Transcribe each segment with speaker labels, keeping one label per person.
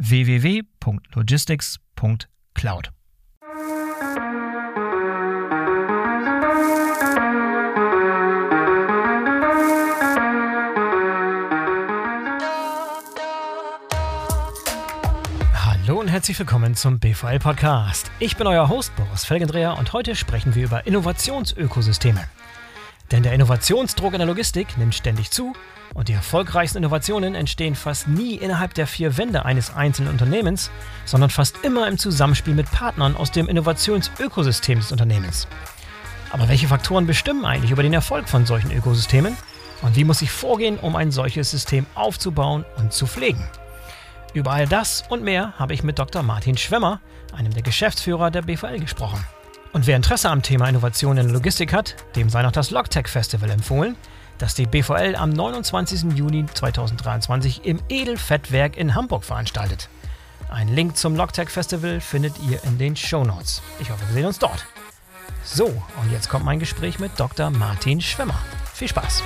Speaker 1: www.logistics.cloud. Hallo und herzlich willkommen zum BVL Podcast. Ich bin euer Host Boris Felgendreher und heute sprechen wir über Innovationsökosysteme. Denn der Innovationsdruck in der Logistik nimmt ständig zu und die erfolgreichsten Innovationen entstehen fast nie innerhalb der vier Wände eines einzelnen Unternehmens, sondern fast immer im Zusammenspiel mit Partnern aus dem Innovationsökosystem des Unternehmens. Aber welche Faktoren bestimmen eigentlich über den Erfolg von solchen Ökosystemen? Und wie muss ich vorgehen, um ein solches System aufzubauen und zu pflegen? Über all das und mehr habe ich mit Dr. Martin Schwemmer, einem der Geschäftsführer der BVL, gesprochen. Und wer Interesse am Thema Innovation in der Logistik hat, dem sei noch das Logtech Festival empfohlen, das die BVL am 29. Juni 2023 im Edelfettwerk in Hamburg veranstaltet. Einen Link zum Logtech Festival findet ihr in den Show Notes. Ich hoffe, wir sehen uns dort. So, und jetzt kommt mein Gespräch mit Dr. Martin Schwimmer. Viel Spaß!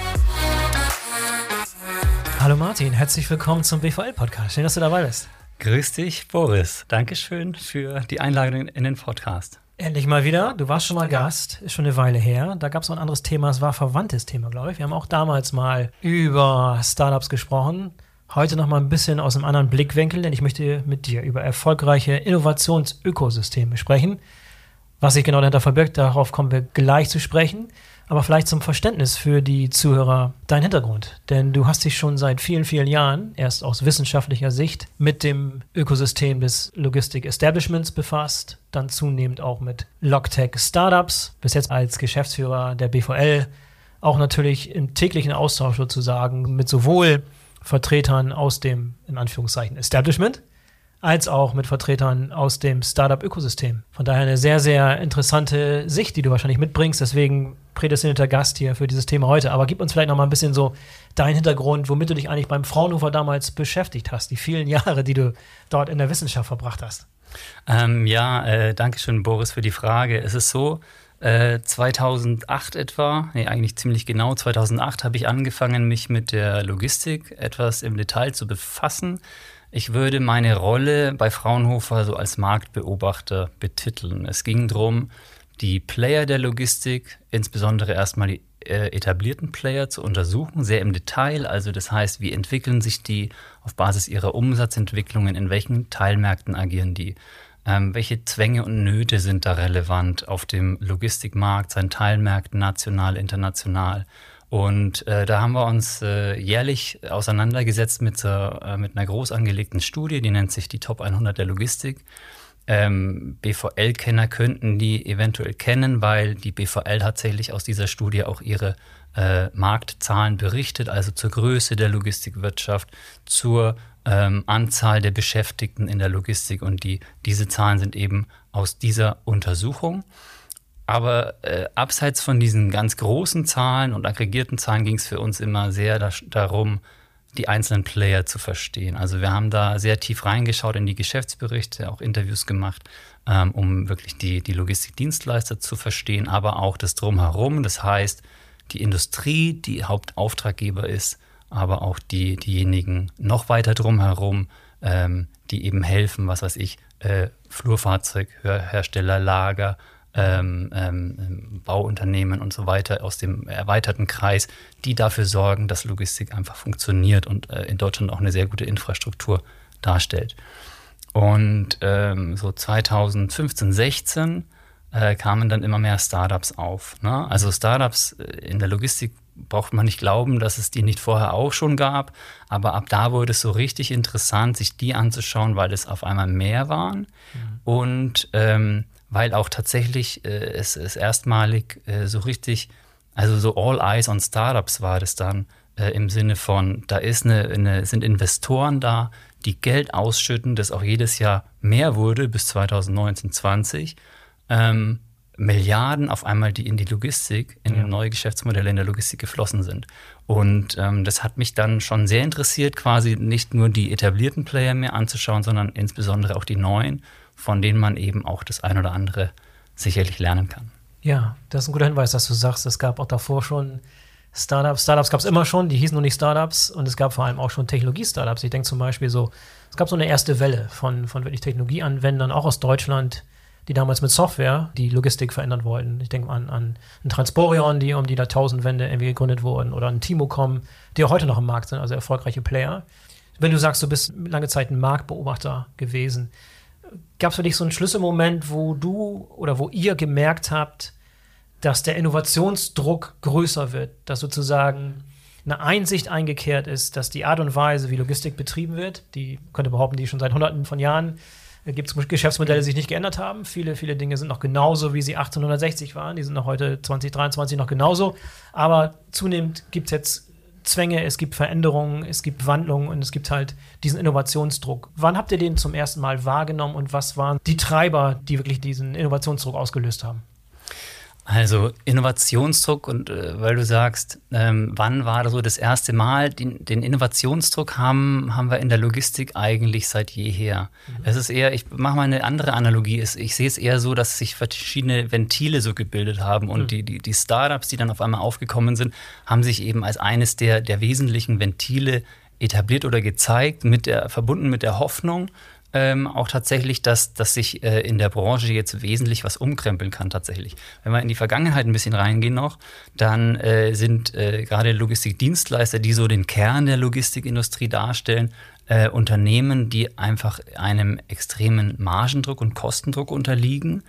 Speaker 1: Hallo Martin, herzlich willkommen zum BVL-Podcast. Schön, dass du dabei bist.
Speaker 2: Grüß dich, Boris. Dankeschön für die Einladung in den Podcast.
Speaker 1: Endlich mal wieder. Du warst schon mal Gast, ist schon eine Weile her. Da gab es noch ein anderes Thema, es war verwandtes Thema, glaube ich. Wir haben auch damals mal über Startups gesprochen. Heute noch mal ein bisschen aus einem anderen Blickwinkel, denn ich möchte mit dir über erfolgreiche Innovationsökosysteme sprechen. Was sich genau dahinter verbirgt, darauf kommen wir gleich zu sprechen aber vielleicht zum Verständnis für die Zuhörer dein Hintergrund. Denn du hast dich schon seit vielen, vielen Jahren erst aus wissenschaftlicher Sicht mit dem Ökosystem des Logistik-Establishments befasst, dann zunehmend auch mit Logtech-Startups, bis jetzt als Geschäftsführer der BVL, auch natürlich im täglichen Austausch sozusagen mit sowohl Vertretern aus dem, in Anführungszeichen, Establishment, als auch mit Vertretern aus dem Startup-Ökosystem. Von daher eine sehr, sehr interessante Sicht, die du wahrscheinlich mitbringst. Deswegen prädestinierter Gast hier für dieses Thema heute. Aber gib uns vielleicht noch mal ein bisschen so deinen Hintergrund, womit du dich eigentlich beim Fraunhofer damals beschäftigt hast, die vielen Jahre, die du dort in der Wissenschaft verbracht hast.
Speaker 2: Ähm, ja, äh, danke schön, Boris, für die Frage. Es ist so, äh, 2008 etwa, nee, eigentlich ziemlich genau 2008 habe ich angefangen, mich mit der Logistik etwas im Detail zu befassen. Ich würde meine Rolle bei Fraunhofer so als Marktbeobachter betiteln. Es ging darum, die Player der Logistik, insbesondere erstmal die äh, etablierten Player zu untersuchen, sehr im Detail. Also das heißt, wie entwickeln sich die auf Basis ihrer Umsatzentwicklungen, in welchen Teilmärkten agieren die? Ähm, welche Zwänge und Nöte sind da relevant auf dem Logistikmarkt, seinen Teilmärkten, national, international? Und äh, da haben wir uns äh, jährlich auseinandergesetzt mit, äh, mit einer groß angelegten Studie, die nennt sich die Top 100 der Logistik. Ähm, BVL-Kenner könnten die eventuell kennen, weil die BVL tatsächlich aus dieser Studie auch ihre äh, Marktzahlen berichtet, also zur Größe der Logistikwirtschaft, zur ähm, Anzahl der Beschäftigten in der Logistik. Und die, diese Zahlen sind eben aus dieser Untersuchung. Aber äh, abseits von diesen ganz großen Zahlen und aggregierten Zahlen ging es für uns immer sehr da, darum, die einzelnen Player zu verstehen. Also wir haben da sehr tief reingeschaut in die Geschäftsberichte, auch Interviews gemacht, ähm, um wirklich die, die Logistikdienstleister zu verstehen, aber auch das drumherum. Das heißt, die Industrie, die Hauptauftraggeber ist, aber auch die, diejenigen noch weiter drumherum, ähm, die eben helfen, was weiß ich, äh, Flurfahrzeughersteller, Lager, ähm, ähm, Bauunternehmen und so weiter aus dem erweiterten Kreis, die dafür sorgen, dass Logistik einfach funktioniert und äh, in Deutschland auch eine sehr gute Infrastruktur darstellt. Und ähm, so 2015, 16 äh, kamen dann immer mehr Startups auf. Ne? Also Startups äh, in der Logistik braucht man nicht glauben, dass es die nicht vorher auch schon gab. Aber ab da wurde es so richtig interessant, sich die anzuschauen, weil es auf einmal mehr waren. Mhm. Und ähm, weil auch tatsächlich äh, es, es erstmalig äh, so richtig, also so All Eyes on Startups war das dann äh, im Sinne von, da ist eine, eine, sind Investoren da, die Geld ausschütten, das auch jedes Jahr mehr wurde bis 2019, 20. Ähm, Milliarden auf einmal, die in die Logistik, in ja. neue Geschäftsmodelle in der Logistik geflossen sind. Und ähm, das hat mich dann schon sehr interessiert, quasi nicht nur die etablierten Player mehr anzuschauen, sondern insbesondere auch die neuen von denen man eben auch das ein oder andere sicherlich lernen kann.
Speaker 1: Ja, das ist ein guter Hinweis, dass du sagst, es gab auch davor schon Startups. Startups gab es immer schon, die hießen nur nicht Startups und es gab vor allem auch schon Technologie-Startups. Ich denke zum Beispiel so, es gab so eine erste Welle von, von wirklich Technologieanwendern, auch aus Deutschland, die damals mit Software die Logistik verändern wollten. Ich denke an, an ein Transporion, die um die Jahrtausendwende irgendwie gegründet wurden, oder ein Timocom, die auch heute noch im Markt sind, also erfolgreiche Player. Wenn du sagst, du bist lange Zeit ein Marktbeobachter gewesen, gab es für dich so einen Schlüsselmoment, wo du oder wo ihr gemerkt habt, dass der Innovationsdruck größer wird, dass sozusagen eine Einsicht eingekehrt ist, dass die Art und Weise, wie Logistik betrieben wird, die könnte behaupten, die schon seit Hunderten von Jahren äh, gibt es Geschäftsmodelle, die sich nicht geändert haben. Viele, viele Dinge sind noch genauso, wie sie 1860 waren. Die sind noch heute 2023 noch genauso. Aber zunehmend gibt es jetzt Zwänge, es gibt Veränderungen, es gibt Wandlungen und es gibt halt diesen Innovationsdruck. Wann habt ihr den zum ersten Mal wahrgenommen und was waren die Treiber, die wirklich diesen Innovationsdruck ausgelöst haben?
Speaker 2: Also Innovationsdruck und äh, weil du sagst, ähm, wann war das so das erste Mal? Den, den, Innovationsdruck haben, haben wir in der Logistik eigentlich seit jeher. Mhm. Es ist eher, ich mache mal eine andere Analogie. Ich sehe es eher so, dass sich verschiedene Ventile so gebildet haben und mhm. die, die, die Startups, die dann auf einmal aufgekommen sind, haben sich eben als eines der, der wesentlichen Ventile etabliert oder gezeigt, mit der, verbunden mit der Hoffnung, ähm, auch tatsächlich, dass, dass sich äh, in der Branche jetzt wesentlich was umkrempeln kann tatsächlich. Wenn wir in die Vergangenheit ein bisschen reingehen noch, dann äh, sind äh, gerade Logistikdienstleister, die so den Kern der Logistikindustrie darstellen, äh, Unternehmen, die einfach einem extremen Margendruck und Kostendruck unterliegen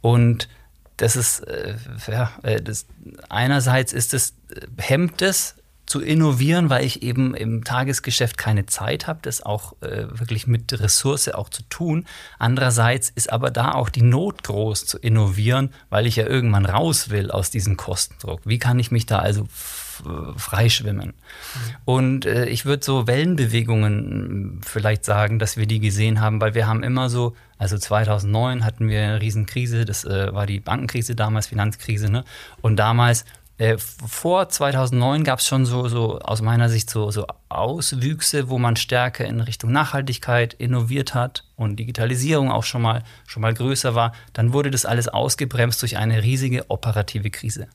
Speaker 2: und das ist, äh, ja, äh, das, einerseits ist es, hemmt es zu innovieren, weil ich eben im Tagesgeschäft keine Zeit habe, das auch äh, wirklich mit Ressource auch zu tun. Andererseits ist aber da auch die Not groß zu innovieren, weil ich ja irgendwann raus will aus diesem Kostendruck. Wie kann ich mich da also freischwimmen? Mhm. Und äh, ich würde so Wellenbewegungen vielleicht sagen, dass wir die gesehen haben, weil wir haben immer so, also 2009 hatten wir eine Riesenkrise, das äh, war die Bankenkrise damals, Finanzkrise, ne? Und damals äh, vor 2009 gab es schon so, so aus meiner Sicht so, so Auswüchse, wo man stärker in Richtung Nachhaltigkeit innoviert hat und Digitalisierung auch schon mal, schon mal größer war. Dann wurde das alles ausgebremst durch eine riesige operative Krise.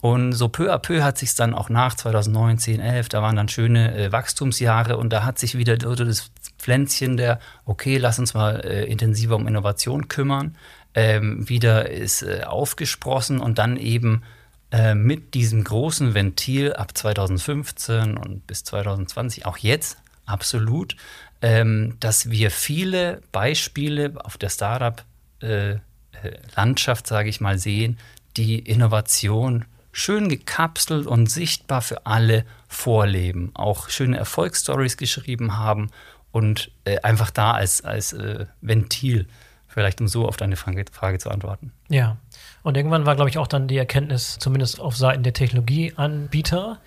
Speaker 2: Und so peu à peu hat sich dann auch nach 2009, 10, 11, da waren dann schöne äh, Wachstumsjahre und da hat sich wieder das Pflänzchen der, okay, lass uns mal äh, intensiver um Innovation kümmern, ähm, wieder ist äh, aufgesprossen und dann eben äh, mit diesem großen Ventil ab 2015 und bis 2020, auch jetzt absolut, ähm, dass wir viele Beispiele auf der Startup-Landschaft, äh, sage ich mal, sehen, die Innovation schön gekapselt und sichtbar für alle vorleben, auch schöne Erfolgsstories geschrieben haben und äh, einfach da als, als äh, Ventil, vielleicht um so auf deine Frage, Frage zu antworten.
Speaker 1: Ja, und irgendwann war, glaube ich, auch dann die Erkenntnis, zumindest auf Seiten der Technologieanbieter,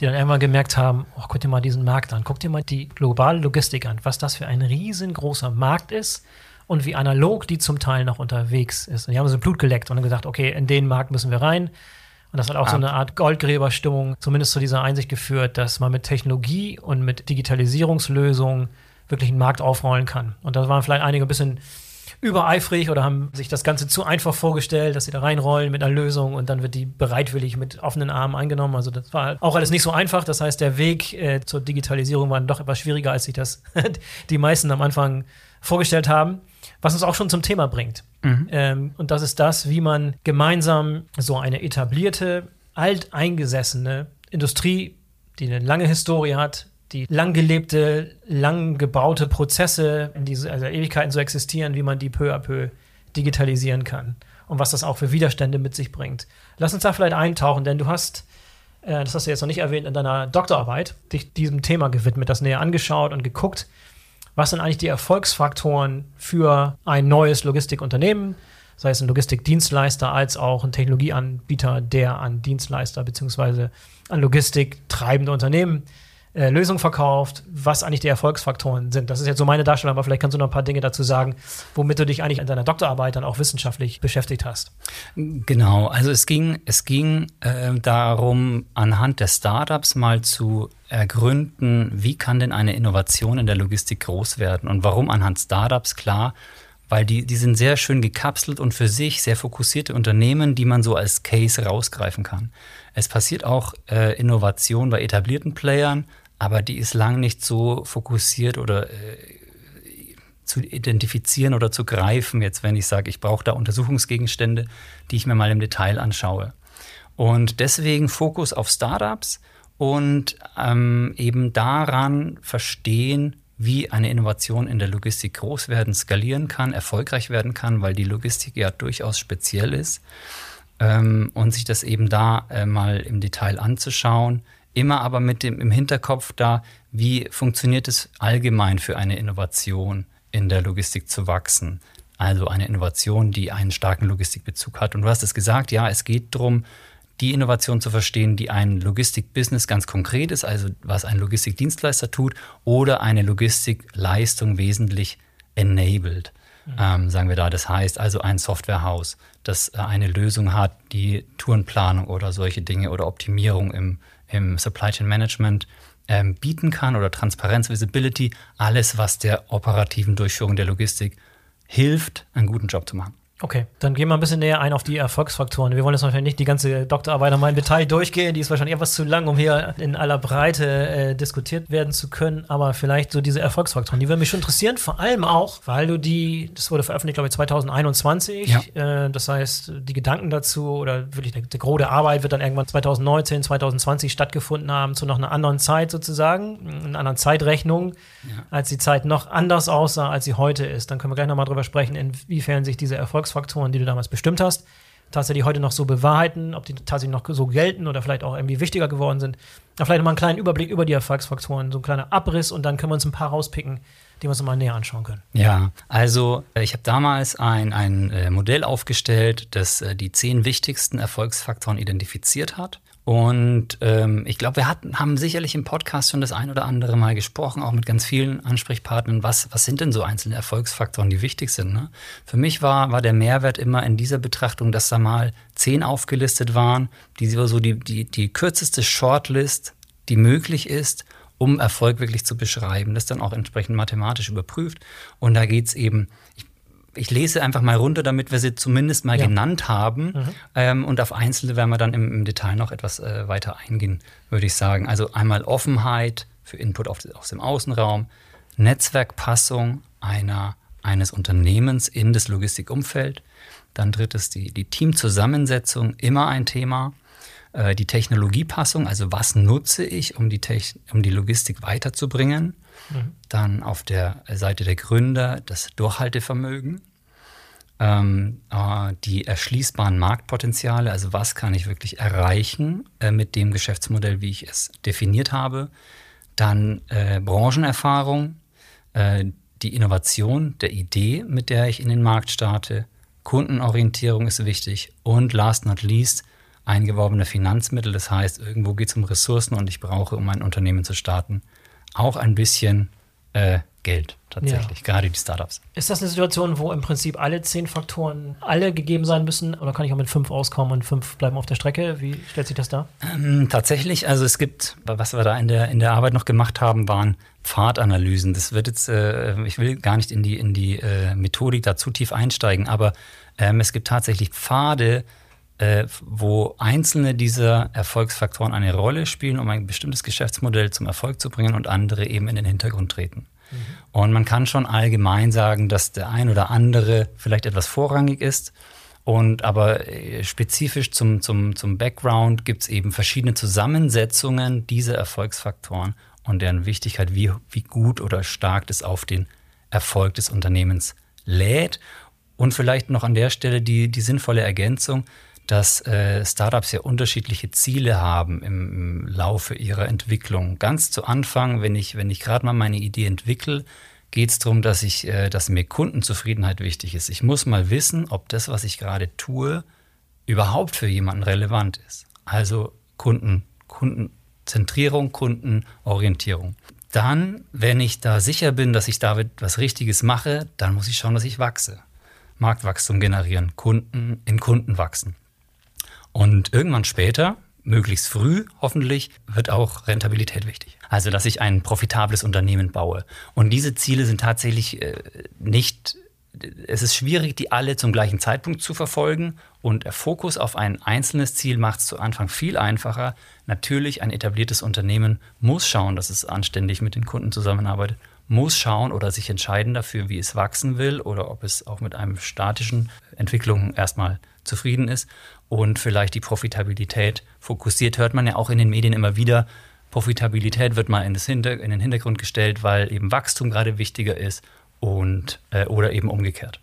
Speaker 1: die dann irgendwann gemerkt haben, oh, guck dir mal diesen Markt an, guck dir mal die globale Logistik an, was das für ein riesengroßer Markt ist und wie analog die zum Teil noch unterwegs ist. Und die haben so Blut geleckt und dann gesagt, okay, in den Markt müssen wir rein. Und das hat auch ah. so eine Art Goldgräberstimmung zumindest zu dieser Einsicht geführt, dass man mit Technologie und mit Digitalisierungslösungen wirklich einen Markt aufrollen kann. Und da waren vielleicht einige ein bisschen übereifrig oder haben sich das Ganze zu einfach vorgestellt, dass sie da reinrollen mit einer Lösung und dann wird die bereitwillig mit offenen Armen eingenommen. Also das war auch alles nicht so einfach. Das heißt, der Weg äh, zur Digitalisierung war doch etwas schwieriger, als sich das die meisten am Anfang vorgestellt haben. Was uns auch schon zum Thema bringt. Mhm. Ähm, und das ist das, wie man gemeinsam so eine etablierte, alteingesessene Industrie, die eine lange Historie hat, die lang gelebte, lang gebaute Prozesse in diese also Ewigkeiten so existieren, wie man die peu à peu digitalisieren kann und was das auch für Widerstände mit sich bringt. Lass uns da vielleicht eintauchen, denn du hast, äh, das hast du jetzt noch nicht erwähnt, in deiner Doktorarbeit dich diesem Thema gewidmet, das näher angeschaut und geguckt, was sind eigentlich die Erfolgsfaktoren für ein neues Logistikunternehmen, sei es ein Logistikdienstleister als auch ein Technologieanbieter, der an Dienstleister bzw. an Logistik treibende Unternehmen äh, Lösung verkauft, was eigentlich die Erfolgsfaktoren sind. Das ist jetzt so meine Darstellung, aber vielleicht kannst du noch ein paar Dinge dazu sagen, womit du dich eigentlich in deiner Doktorarbeit dann auch wissenschaftlich beschäftigt hast.
Speaker 2: Genau, also es ging, es ging äh, darum, anhand der Startups mal zu ergründen, wie kann denn eine Innovation in der Logistik groß werden und warum anhand Startups, klar, weil die, die sind sehr schön gekapselt und für sich sehr fokussierte Unternehmen, die man so als Case rausgreifen kann. Es passiert auch äh, Innovation bei etablierten Playern, aber die ist lang nicht so fokussiert oder äh, zu identifizieren oder zu greifen, jetzt wenn ich sage, ich brauche da Untersuchungsgegenstände, die ich mir mal im Detail anschaue. Und deswegen Fokus auf Startups und ähm, eben daran verstehen, wie eine Innovation in der Logistik groß werden, skalieren kann, erfolgreich werden kann, weil die Logistik ja durchaus speziell ist. Ähm, und sich das eben da äh, mal im Detail anzuschauen, immer aber mit dem im Hinterkopf da, wie funktioniert es allgemein für eine Innovation in der Logistik zu wachsen. Also eine Innovation, die einen starken Logistikbezug hat. Und du hast es gesagt, ja, es geht darum, die Innovation zu verstehen, die ein Logistik-Business ganz konkret ist, also was ein Logistikdienstleister tut, oder eine Logistikleistung wesentlich enabled, mhm. ähm, sagen wir da. Das heißt also ein Softwarehaus, das äh, eine Lösung hat, die Tourenplanung oder solche Dinge oder Optimierung im, im Supply Chain Management ähm, bieten kann oder Transparenz, Visibility, alles, was der operativen Durchführung der Logistik hilft, einen guten Job zu machen.
Speaker 1: Okay, dann gehen wir ein bisschen näher ein auf die Erfolgsfaktoren. Wir wollen jetzt wahrscheinlich nicht die ganze Doktorarbeit nochmal im Detail durchgehen. Die ist wahrscheinlich etwas zu lang, um hier in aller Breite äh, diskutiert werden zu können. Aber vielleicht so diese Erfolgsfaktoren, die würden mich schon interessieren. Vor allem auch, weil du die, das wurde veröffentlicht, glaube ich, 2021. Ja. Äh, das heißt, die Gedanken dazu oder wirklich der, der Gros der Arbeit wird dann irgendwann 2019, 2020 stattgefunden haben, zu noch einer anderen Zeit sozusagen, einer anderen Zeitrechnung, ja. als die Zeit noch anders aussah, als sie heute ist. Dann können wir gleich nochmal drüber sprechen, inwiefern sich diese Erfolgsfaktoren Erfolgsfaktoren, die du damals bestimmt hast, tatsächlich heute noch so bewahrheiten, ob die tatsächlich noch so gelten oder vielleicht auch irgendwie wichtiger geworden sind. Aber vielleicht mal einen kleinen Überblick über die Erfolgsfaktoren, so ein kleiner Abriss und dann können wir uns ein paar rauspicken, die wir uns mal näher anschauen können.
Speaker 2: Ja, also äh, ich habe damals ein, ein äh, Modell aufgestellt, das äh, die zehn wichtigsten Erfolgsfaktoren identifiziert hat und ähm, ich glaube, wir hatten, haben sicherlich im Podcast schon das ein oder andere Mal gesprochen, auch mit ganz vielen Ansprechpartnern. Was, was sind denn so einzelne Erfolgsfaktoren, die wichtig sind? Ne? Für mich war, war der Mehrwert immer in dieser Betrachtung, dass da mal zehn aufgelistet waren, die so die, die, die kürzeste Shortlist, die möglich ist, um Erfolg wirklich zu beschreiben. Das dann auch entsprechend mathematisch überprüft. Und da geht es eben, ich lese einfach mal runter, damit wir sie zumindest mal ja. genannt haben. Mhm. Ähm, und auf einzelne werden wir dann im, im Detail noch etwas äh, weiter eingehen, würde ich sagen. Also einmal Offenheit für Input auf, aus dem Außenraum, Netzwerkpassung einer, eines Unternehmens in das Logistikumfeld. Dann drittes die, die Teamzusammensetzung, immer ein Thema. Äh, die Technologiepassung, also was nutze ich, um die, Techn um die Logistik weiterzubringen. Mhm. Dann auf der Seite der Gründer das Durchhaltevermögen ähm, äh, die erschließbaren Marktpotenziale, also was kann ich wirklich erreichen äh, mit dem Geschäftsmodell, wie ich es definiert habe. Dann äh, Branchenerfahrung, äh, die Innovation der Idee, mit der ich in den Markt starte. Kundenorientierung ist wichtig und last not least eingeworbene Finanzmittel. Das heißt, irgendwo geht es um Ressourcen und ich brauche, um ein Unternehmen zu starten, auch ein bisschen äh, Geld tatsächlich, ja. gerade die Startups.
Speaker 1: Ist das eine Situation, wo im Prinzip alle zehn Faktoren alle gegeben sein müssen oder kann ich auch mit fünf auskommen und fünf bleiben auf der Strecke? Wie stellt sich das dar?
Speaker 2: Ähm, tatsächlich, also es gibt, was wir da in der, in der Arbeit noch gemacht haben, waren Pfadanalysen. Das wird jetzt, äh, ich will gar nicht in die, in die äh, Methodik da zu tief einsteigen, aber ähm, es gibt tatsächlich Pfade, äh, wo einzelne dieser Erfolgsfaktoren eine Rolle spielen, um ein bestimmtes Geschäftsmodell zum Erfolg zu bringen und andere eben in den Hintergrund treten. Mhm. Und man kann schon allgemein sagen, dass der ein oder andere vielleicht etwas vorrangig ist. Und aber äh, spezifisch zum, zum, zum Background gibt es eben verschiedene Zusammensetzungen dieser Erfolgsfaktoren und deren Wichtigkeit, wie, wie gut oder stark das auf den Erfolg des Unternehmens lädt. Und vielleicht noch an der Stelle die, die sinnvolle Ergänzung, dass äh, Startups ja unterschiedliche Ziele haben im, im, Laufe ihrer Entwicklung. Ganz zu Anfang, wenn ich, wenn ich gerade mal meine Idee entwickle, geht es darum, dass, ich, äh, dass mir Kundenzufriedenheit wichtig ist. Ich muss mal wissen, ob das, was ich gerade tue, überhaupt für jemanden relevant ist. Also Kunden, Kundenzentrierung, Kundenorientierung. Dann, wenn ich da sicher bin, dass ich damit was Richtiges mache, dann muss ich schauen, dass ich wachse. Marktwachstum generieren, Kunden in Kunden wachsen. Und irgendwann später, möglichst früh hoffentlich, wird auch Rentabilität wichtig. Also, dass ich ein profitables Unternehmen baue. Und diese Ziele sind tatsächlich äh, nicht, es ist schwierig, die alle zum gleichen Zeitpunkt zu verfolgen. Und der Fokus auf ein einzelnes Ziel macht es zu Anfang viel einfacher. Natürlich, ein etabliertes Unternehmen muss schauen, dass es anständig mit den Kunden zusammenarbeitet muss schauen oder sich entscheiden dafür, wie es wachsen will oder ob es auch mit einem statischen Entwicklung erstmal zufrieden ist und vielleicht die Profitabilität fokussiert. Hört man ja auch in den Medien immer wieder. Profitabilität wird mal in, Hinter-, in den Hintergrund gestellt, weil eben Wachstum gerade wichtiger ist und äh, oder eben umgekehrt.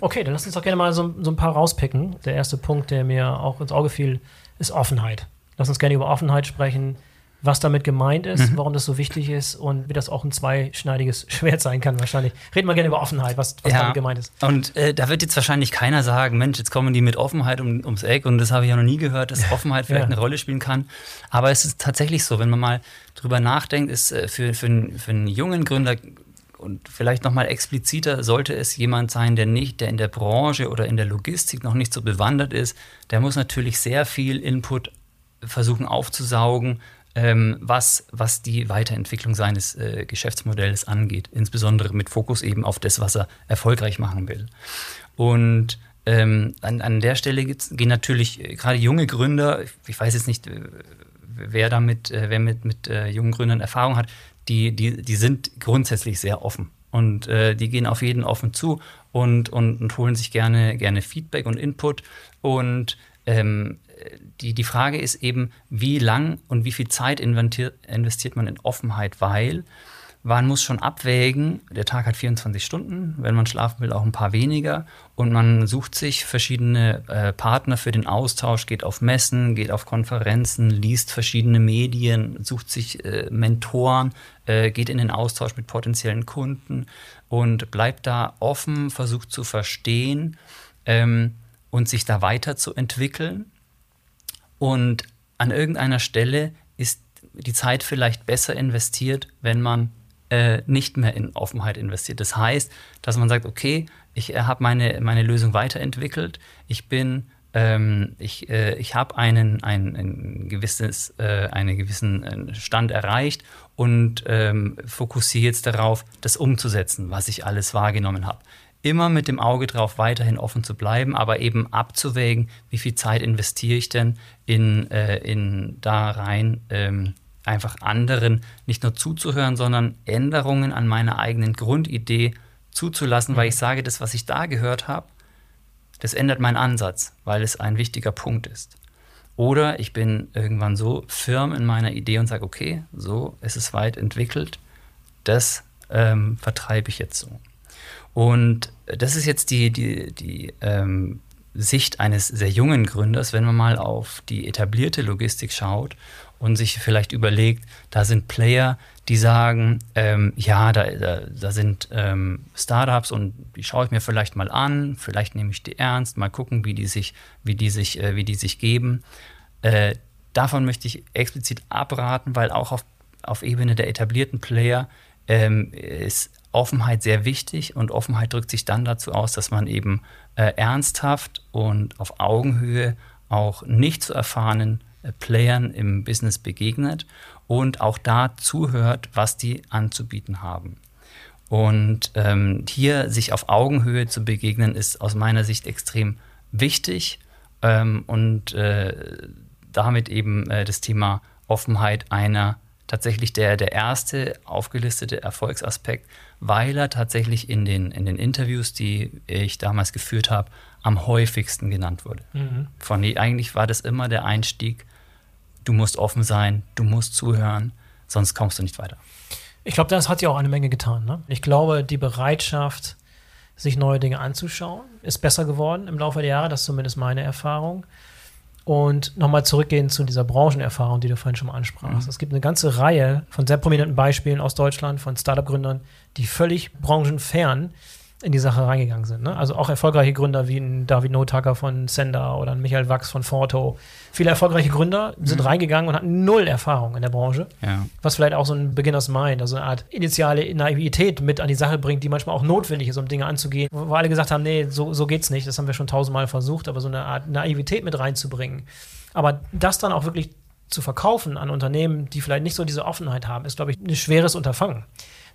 Speaker 1: Okay, dann lass uns doch gerne mal so, so ein paar rauspicken. Der erste Punkt, der mir auch ins Auge fiel, ist Offenheit. Lass uns gerne über Offenheit sprechen was damit gemeint ist, mhm. warum das so wichtig ist und wie das auch ein zweischneidiges Schwert sein kann wahrscheinlich. Reden wir gerne über Offenheit, was, was ja. damit gemeint ist.
Speaker 2: Und äh, da wird jetzt wahrscheinlich keiner sagen, Mensch, jetzt kommen die mit Offenheit um, ums Eck und das habe ich ja noch nie gehört, dass Offenheit vielleicht ja. eine Rolle spielen kann. Aber es ist tatsächlich so, wenn man mal drüber nachdenkt, ist äh, für, für, einen, für einen jungen Gründer und vielleicht noch mal expliziter sollte es jemand sein, der nicht, der in der Branche oder in der Logistik noch nicht so bewandert ist, der muss natürlich sehr viel Input versuchen aufzusaugen, ähm, was, was die Weiterentwicklung seines äh, Geschäftsmodells angeht, insbesondere mit Fokus eben auf das, was er erfolgreich machen will. Und ähm, an, an der Stelle gehen natürlich äh, gerade junge Gründer, ich weiß jetzt nicht, äh, wer damit, äh, wer mit, mit jungen Gründern Erfahrung hat, die, die, die sind grundsätzlich sehr offen. Und die gehen auf jeden offen zu und, und, und holen sich gerne, gerne Feedback und Input. Und ähm, die, die Frage ist eben, wie lang und wie viel Zeit investiert man in Offenheit, weil man muss schon abwägen, der Tag hat 24 Stunden, wenn man schlafen will, auch ein paar weniger. Und man sucht sich verschiedene äh, Partner für den Austausch, geht auf Messen, geht auf Konferenzen, liest verschiedene Medien, sucht sich äh, Mentoren, äh, geht in den Austausch mit potenziellen Kunden und bleibt da offen, versucht zu verstehen ähm, und sich da weiterzuentwickeln und an irgendeiner Stelle ist die Zeit vielleicht besser investiert, wenn man äh, nicht mehr in Offenheit investiert. Das heißt, dass man sagt, okay, ich äh, habe meine, meine Lösung weiterentwickelt, ich bin ähm, ich, äh, ich habe einen, ein, ein gewisses, äh, einen gewissen äh, Stand erreicht und ähm, fokussiere jetzt darauf, das umzusetzen, was ich alles wahrgenommen habe immer mit dem Auge drauf weiterhin offen zu bleiben, aber eben abzuwägen, wie viel Zeit investiere ich denn in, äh, in da rein, ähm, einfach anderen nicht nur zuzuhören, sondern Änderungen an meiner eigenen Grundidee zuzulassen, mhm. weil ich sage, das, was ich da gehört habe, das ändert meinen Ansatz, weil es ein wichtiger Punkt ist. Oder ich bin irgendwann so firm in meiner Idee und sage, okay, so ist es weit entwickelt, das ähm, vertreibe ich jetzt so. Und das ist jetzt die, die, die ähm, Sicht eines sehr jungen Gründers, wenn man mal auf die etablierte Logistik schaut und sich vielleicht überlegt, da sind Player, die sagen, ähm, ja, da, da, da sind ähm, Startups und die schaue ich mir vielleicht mal an, vielleicht nehme ich die ernst, mal gucken, wie die sich, wie die sich, äh, wie die sich geben. Äh, davon möchte ich explizit abraten, weil auch auf, auf Ebene der etablierten Player ähm, ist Offenheit sehr wichtig und Offenheit drückt sich dann dazu aus, dass man eben äh, ernsthaft und auf Augenhöhe auch nicht zu erfahrenen äh, Playern im Business begegnet und auch da zuhört, was die anzubieten haben. Und ähm, hier sich auf Augenhöhe zu begegnen, ist aus meiner Sicht extrem wichtig ähm, und äh, damit eben äh, das Thema Offenheit einer tatsächlich der, der erste aufgelistete Erfolgsaspekt, weil er tatsächlich in den, in den Interviews, die ich damals geführt habe, am häufigsten genannt wurde. Mhm. Von, eigentlich war das immer der Einstieg, du musst offen sein, du musst zuhören, sonst kommst du nicht weiter.
Speaker 1: Ich glaube, das hat ja auch eine Menge getan. Ne? Ich glaube, die Bereitschaft, sich neue Dinge anzuschauen, ist besser geworden im Laufe der Jahre. Das ist zumindest meine Erfahrung. Und nochmal zurückgehen zu dieser Branchenerfahrung, die du vorhin schon mal ansprachst. Mhm. Es gibt eine ganze Reihe von sehr prominenten Beispielen aus Deutschland, von Startup-Gründern, die völlig branchenfern in die Sache reingegangen sind. Ne? Also auch erfolgreiche Gründer wie ein David Notacker von Sender oder ein Michael Wachs von Forto. Viele erfolgreiche Gründer sind mhm. reingegangen und hatten null Erfahrung in der Branche. Ja. Was vielleicht auch so ein Beginners Mind, also eine Art initiale Naivität mit an die Sache bringt, die manchmal auch notwendig ist, um Dinge anzugehen. Wo alle gesagt haben, nee, so, so geht's nicht. Das haben wir schon tausendmal versucht, aber so eine Art Naivität mit reinzubringen. Aber das dann auch wirklich zu verkaufen an Unternehmen, die vielleicht nicht so diese Offenheit haben, ist, glaube ich, ein schweres Unterfangen.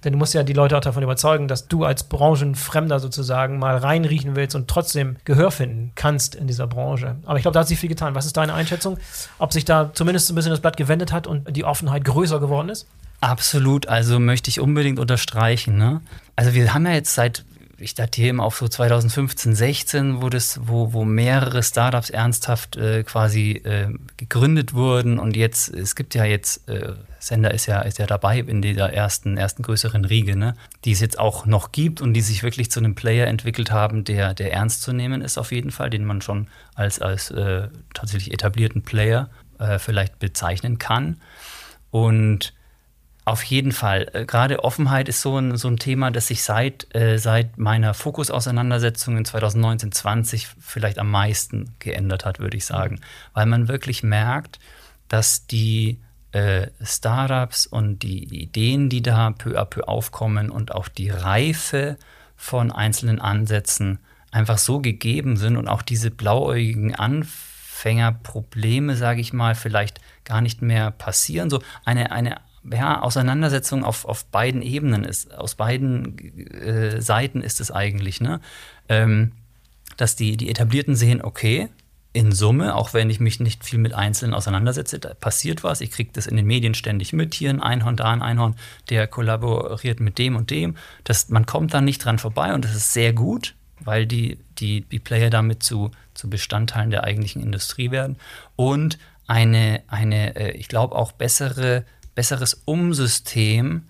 Speaker 1: Denn du musst ja die Leute auch davon überzeugen, dass du als Branchenfremder sozusagen mal reinriechen willst und trotzdem Gehör finden kannst in dieser Branche. Aber ich glaube, da hat sich viel getan. Was ist deine Einschätzung? Ob sich da zumindest ein bisschen das Blatt gewendet hat und die Offenheit größer geworden ist?
Speaker 2: Absolut, also möchte ich unbedingt unterstreichen. Ne? Also wir haben ja jetzt seit ich datiere immer auf so 2015, 16, wo, das, wo, wo mehrere Startups ernsthaft äh, quasi äh, gegründet wurden. Und jetzt, es gibt ja jetzt, äh, Sender ist ja, ist ja dabei in dieser ersten, ersten größeren Riege, ne? die es jetzt auch noch gibt und die sich wirklich zu einem Player entwickelt haben, der, der ernst zu nehmen ist auf jeden Fall, den man schon als, als äh, tatsächlich etablierten Player äh, vielleicht bezeichnen kann. Und auf jeden Fall. Äh, gerade Offenheit ist so ein, so ein Thema, das sich seit, äh, seit meiner Fokusauseinandersetzung in 2019, 20 vielleicht am meisten geändert hat, würde ich sagen. Weil man wirklich merkt, dass die äh, Startups und die Ideen, die da peu à peu aufkommen und auch die Reife von einzelnen Ansätzen einfach so gegeben sind und auch diese blauäugigen Anfängerprobleme, sage ich mal, vielleicht gar nicht mehr passieren. So eine, eine ja, Auseinandersetzung auf, auf beiden Ebenen ist, aus beiden äh, Seiten ist es eigentlich, ne? Ähm, dass die, die Etablierten sehen, okay, in Summe, auch wenn ich mich nicht viel mit Einzelnen auseinandersetze, passiert was, ich kriege das in den Medien ständig mit, hier ein Einhorn, da ein Einhorn, der kollaboriert mit dem und dem, das, man kommt da nicht dran vorbei und das ist sehr gut, weil die, die, die Player damit zu, zu Bestandteilen der eigentlichen Industrie werden. Und eine, eine äh, ich glaube, auch bessere besseres Umsystem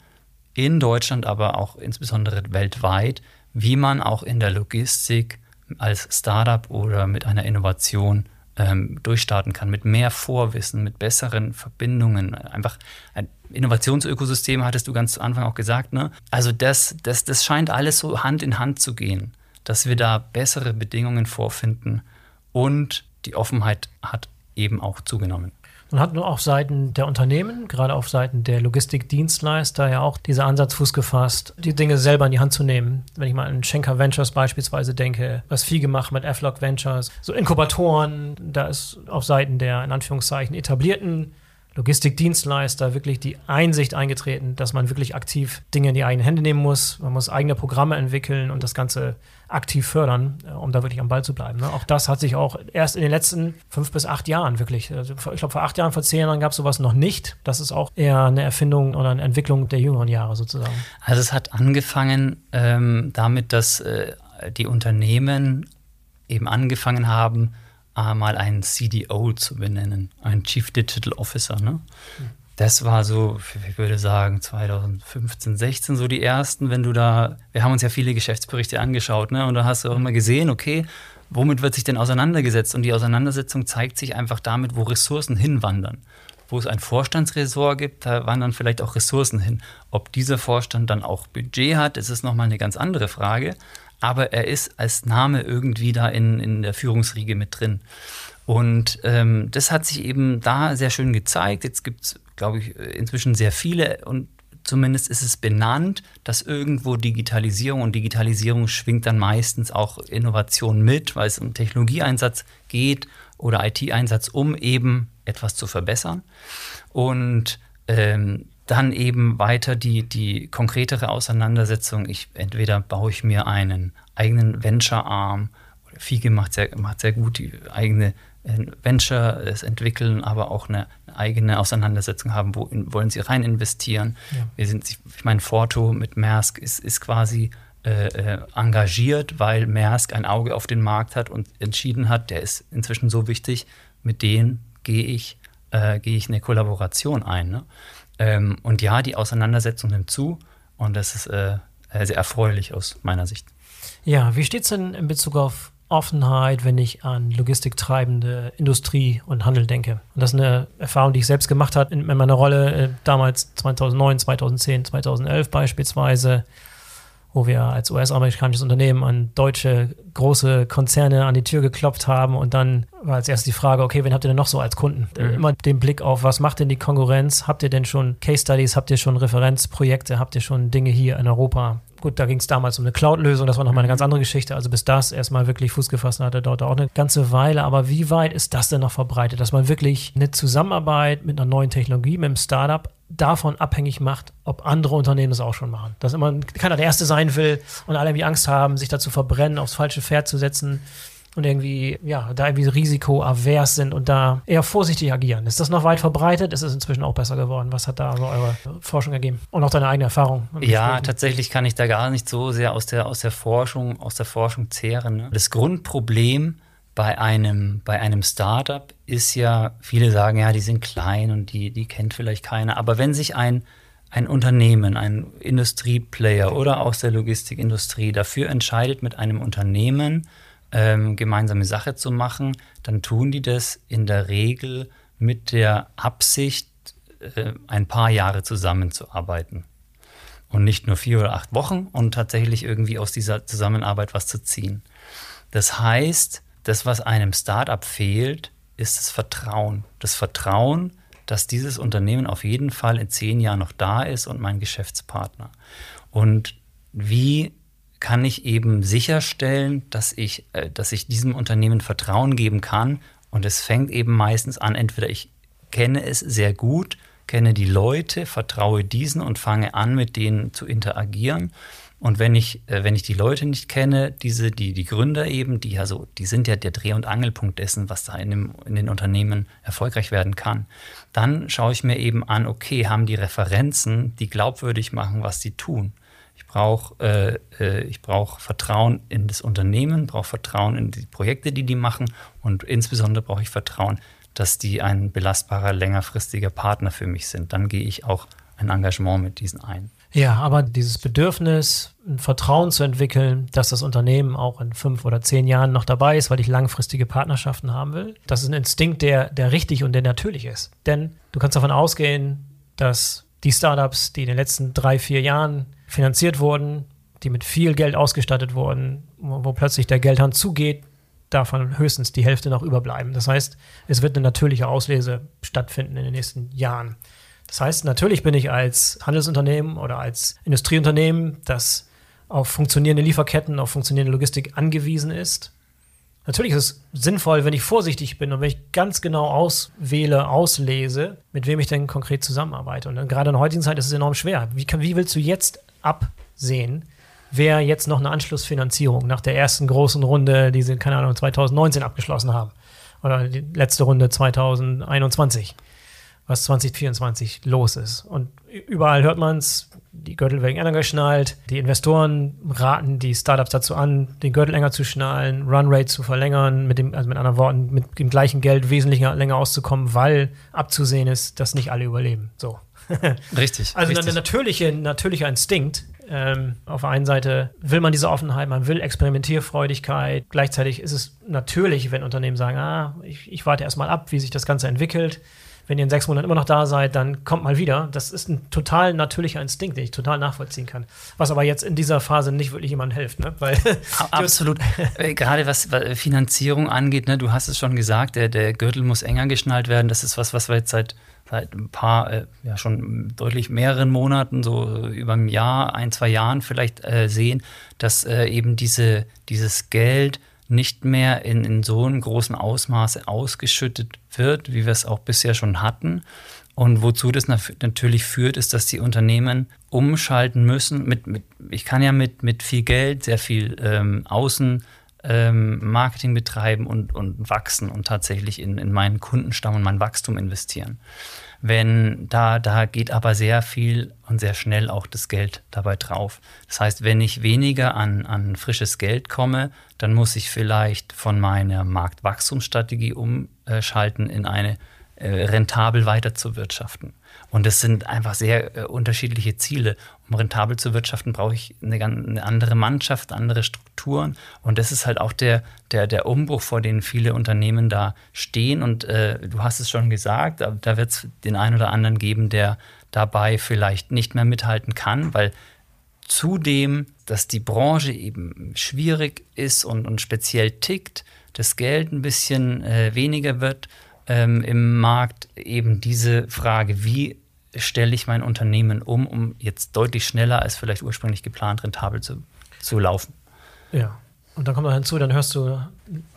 Speaker 2: in Deutschland, aber auch insbesondere weltweit, wie man auch in der Logistik als Startup oder mit einer Innovation ähm, durchstarten kann, mit mehr Vorwissen, mit besseren Verbindungen. Einfach ein Innovationsökosystem, hattest du ganz zu Anfang auch gesagt. Ne? Also das, das, das scheint alles so Hand in Hand zu gehen, dass wir da bessere Bedingungen vorfinden und die Offenheit hat eben auch zugenommen.
Speaker 1: Man hat nur auf Seiten der Unternehmen, gerade auf Seiten der Logistikdienstleister ja auch dieser Ansatz Fuß gefasst, die Dinge selber in die Hand zu nehmen. Wenn ich mal an Schenker Ventures beispielsweise denke, was viel gemacht mit F-Log Ventures, so Inkubatoren, da ist auf Seiten der in Anführungszeichen etablierten Logistikdienstleister wirklich die Einsicht eingetreten, dass man wirklich aktiv Dinge in die eigenen Hände nehmen muss. Man muss eigene Programme entwickeln und das Ganze aktiv fördern, äh, um da wirklich am Ball zu bleiben. Ne? Auch das hat sich auch erst in den letzten fünf bis acht Jahren wirklich, also ich glaube vor acht Jahren, vor zehn Jahren gab es sowas noch nicht. Das ist auch eher eine Erfindung oder eine Entwicklung der jüngeren Jahre sozusagen.
Speaker 2: Also es hat angefangen ähm, damit, dass äh, die Unternehmen eben angefangen haben, mal einen CDO zu benennen, einen Chief Digital Officer. Ne? Mhm. Das war so, ich würde sagen, 2015, 16 so die ersten, wenn du da, wir haben uns ja viele Geschäftsberichte angeschaut, ne? Und da hast du auch immer gesehen, okay, womit wird sich denn auseinandergesetzt? Und die Auseinandersetzung zeigt sich einfach damit, wo Ressourcen hinwandern. Wo es ein Vorstandsressort gibt, da wandern vielleicht auch Ressourcen hin. Ob dieser Vorstand dann auch Budget hat, ist nochmal eine ganz andere Frage. Aber er ist als Name irgendwie da in, in der Führungsriege mit drin. Und ähm, das hat sich eben da sehr schön gezeigt. Jetzt gibt es, glaube ich, inzwischen sehr viele und zumindest ist es benannt, dass irgendwo Digitalisierung und Digitalisierung schwingt dann meistens auch Innovation mit, weil es um Technologieeinsatz geht oder IT-Einsatz, um eben etwas zu verbessern. Und ähm, dann eben weiter die, die konkretere Auseinandersetzung. Ich, entweder baue ich mir einen eigenen Venture-Arm, Fiege macht sehr, macht sehr gut die eigene äh, Venture entwickeln, aber auch eine, eine eigene Auseinandersetzung haben, wo in, wollen sie rein investieren. Ja. Wir sind, ich meine, Forto mit Maersk ist, ist quasi äh, äh, engagiert, weil Maersk ein Auge auf den Markt hat und entschieden hat, der ist inzwischen so wichtig, mit denen gehe ich, äh, gehe ich eine Kollaboration ein. Ne? Ähm, und ja, die Auseinandersetzung nimmt zu und das ist äh, sehr erfreulich aus meiner Sicht.
Speaker 1: Ja, wie steht es denn in Bezug auf Offenheit, wenn ich an logistiktreibende Industrie und Handel denke? Und das ist eine Erfahrung, die ich selbst gemacht habe in, in meiner Rolle äh, damals 2009, 2010, 2011 beispielsweise wo wir als US-amerikanisches Unternehmen an deutsche große Konzerne an die Tür geklopft haben und dann war als erstes die Frage, okay, wen habt ihr denn noch so als Kunden? Mhm. Immer den Blick auf, was macht denn die Konkurrenz? Habt ihr denn schon Case Studies? Habt ihr schon Referenzprojekte? Habt ihr schon Dinge hier in Europa? Gut, da ging es damals um eine Cloud-Lösung, das war nochmal eine ganz andere Geschichte. Also bis das erstmal wirklich Fuß gefasst hatte, dauerte auch eine ganze Weile. Aber wie weit ist das denn noch verbreitet, dass man wirklich eine Zusammenarbeit mit einer neuen Technologie, mit einem Startup davon abhängig macht, ob andere Unternehmen das auch schon machen. Dass immer keiner der Erste sein will und alle irgendwie Angst haben, sich dazu verbrennen, aufs falsche Pferd zu setzen und irgendwie, ja, da irgendwie risikoavers sind und da eher vorsichtig agieren. Ist das noch weit verbreitet? Ist es inzwischen auch besser geworden? Was hat da so eure Forschung ergeben? Und auch deine eigene Erfahrung?
Speaker 2: Ja, Gesprächen? tatsächlich kann ich da gar nicht so sehr aus der, aus der Forschung, aus der Forschung zehren. Ne? Das Grundproblem bei einem, bei einem Startup ist ja, viele sagen, ja, die sind klein und die, die kennt vielleicht keiner. Aber wenn sich ein, ein Unternehmen, ein Industrieplayer oder aus der Logistikindustrie dafür entscheidet, mit einem Unternehmen ähm, gemeinsame Sache zu machen, dann tun die das in der Regel mit der Absicht, äh, ein paar Jahre zusammenzuarbeiten. Und nicht nur vier oder acht Wochen und tatsächlich irgendwie aus dieser Zusammenarbeit was zu ziehen. Das heißt, das, was einem Startup fehlt, ist das Vertrauen. Das Vertrauen, dass dieses Unternehmen auf jeden Fall in zehn Jahren noch da ist und mein Geschäftspartner. Und wie kann ich eben sicherstellen, dass ich, äh, dass ich diesem Unternehmen Vertrauen geben kann? Und es fängt eben meistens an, entweder ich kenne es sehr gut, kenne die Leute, vertraue diesen und fange an, mit denen zu interagieren. Und wenn ich, äh, wenn ich die Leute nicht kenne, diese, die, die Gründer eben, die ja so, die sind ja der Dreh- und Angelpunkt dessen, was da in, dem, in den Unternehmen erfolgreich werden kann, dann schaue ich mir eben an, okay, haben die Referenzen, die glaubwürdig machen, was sie tun. Ich brauche äh, äh, ich brauch Vertrauen in das Unternehmen, brauche Vertrauen in die Projekte, die die machen und insbesondere brauche ich Vertrauen, dass die ein belastbarer, längerfristiger Partner für mich sind. Dann gehe ich auch ein Engagement mit diesen ein.
Speaker 1: Ja, aber dieses Bedürfnis, ein Vertrauen zu entwickeln, dass das Unternehmen auch in fünf oder zehn Jahren noch dabei ist, weil ich langfristige Partnerschaften haben will, das ist ein Instinkt, der, der richtig und der natürlich ist. Denn du kannst davon ausgehen, dass die Startups, die in den letzten drei, vier Jahren finanziert wurden, die mit viel Geld ausgestattet wurden, wo, plötzlich der Geldhand zugeht, davon höchstens die Hälfte noch überbleiben. Das heißt, es wird eine natürliche Auslese stattfinden in den nächsten Jahren. Das heißt, natürlich bin ich als Handelsunternehmen oder als Industrieunternehmen, das auf funktionierende Lieferketten, auf funktionierende Logistik angewiesen ist. Natürlich ist es sinnvoll, wenn ich vorsichtig bin und wenn ich ganz genau auswähle, auslese, mit wem ich denn konkret zusammenarbeite. Und gerade in der heutigen Zeit ist es enorm schwer. Wie, kann, wie willst du jetzt absehen, wer jetzt noch eine Anschlussfinanzierung nach der ersten großen Runde, die sie, keine Ahnung, 2019 abgeschlossen haben? Oder die letzte Runde 2021? Was 2024 los ist. Und überall hört man es, die Gürtel werden enger geschnallt, die Investoren raten die Startups dazu an, den Gürtel enger zu schnallen, Runrate zu verlängern, mit dem, also mit anderen Worten, mit dem gleichen Geld wesentlich länger auszukommen, weil abzusehen ist, dass nicht alle überleben. So.
Speaker 2: Richtig.
Speaker 1: Also
Speaker 2: richtig.
Speaker 1: ein natürliche, natürlicher Instinkt. Ähm, auf der einen Seite will man diese Offenheit, man will Experimentierfreudigkeit. Gleichzeitig ist es natürlich, wenn Unternehmen sagen, ah, ich, ich warte erstmal ab, wie sich das Ganze entwickelt wenn ihr in sechs Monaten immer noch da seid, dann kommt mal wieder. Das ist ein total natürlicher Instinkt, den ich total nachvollziehen kann. Was aber jetzt in dieser Phase nicht wirklich jemandem hilft, ne?
Speaker 2: Weil Absolut. Äh, gerade was Finanzierung angeht, ne, du hast es schon gesagt, der, der Gürtel muss enger geschnallt werden. Das ist was, was wir jetzt seit seit ein paar, äh, ja schon deutlich mehreren Monaten, so über ein Jahr, ein, zwei Jahren vielleicht äh, sehen, dass äh, eben diese, dieses Geld nicht mehr in, in so einem großen Ausmaße ausgeschüttet wird, wie wir es auch bisher schon hatten. Und wozu das natürlich führt, ist, dass die Unternehmen umschalten müssen. Mit, mit, ich kann ja mit, mit viel Geld sehr viel ähm, Außen ähm, Marketing betreiben und, und wachsen und tatsächlich in, in meinen Kundenstamm und mein Wachstum investieren. Wenn da, da geht aber sehr viel und sehr schnell auch das Geld dabei drauf. Das heißt, wenn ich weniger an, an frisches Geld komme, dann muss ich vielleicht von meiner Marktwachstumsstrategie umschalten in eine äh, rentabel weiter zu wirtschaften. Und das sind einfach sehr äh, unterschiedliche Ziele. Um rentabel zu wirtschaften, brauche ich eine, eine, andere Mannschaft, andere Strukturen. Und das ist halt auch der, der, der Umbruch, vor dem viele Unternehmen da stehen. Und äh, du hast es schon gesagt, da, da wird es den einen oder anderen geben, der dabei vielleicht nicht mehr mithalten kann, weil zudem, dass die Branche eben schwierig ist und, und speziell tickt, das Geld ein bisschen äh, weniger wird ähm, im Markt, eben diese Frage, wie stelle ich mein Unternehmen um, um jetzt deutlich schneller als vielleicht ursprünglich geplant rentabel zu, zu laufen.
Speaker 1: Ja. Und dann kommt noch hinzu, dann hörst du,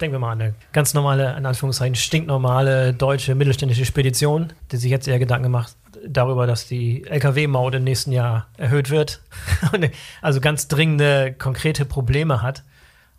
Speaker 1: denken wir mal an eine ganz normale, in Anführungszeichen stinknormale deutsche mittelständische Spedition, die sich jetzt eher Gedanken macht darüber, dass die Lkw-Maut im nächsten Jahr erhöht wird. also ganz dringende, konkrete Probleme hat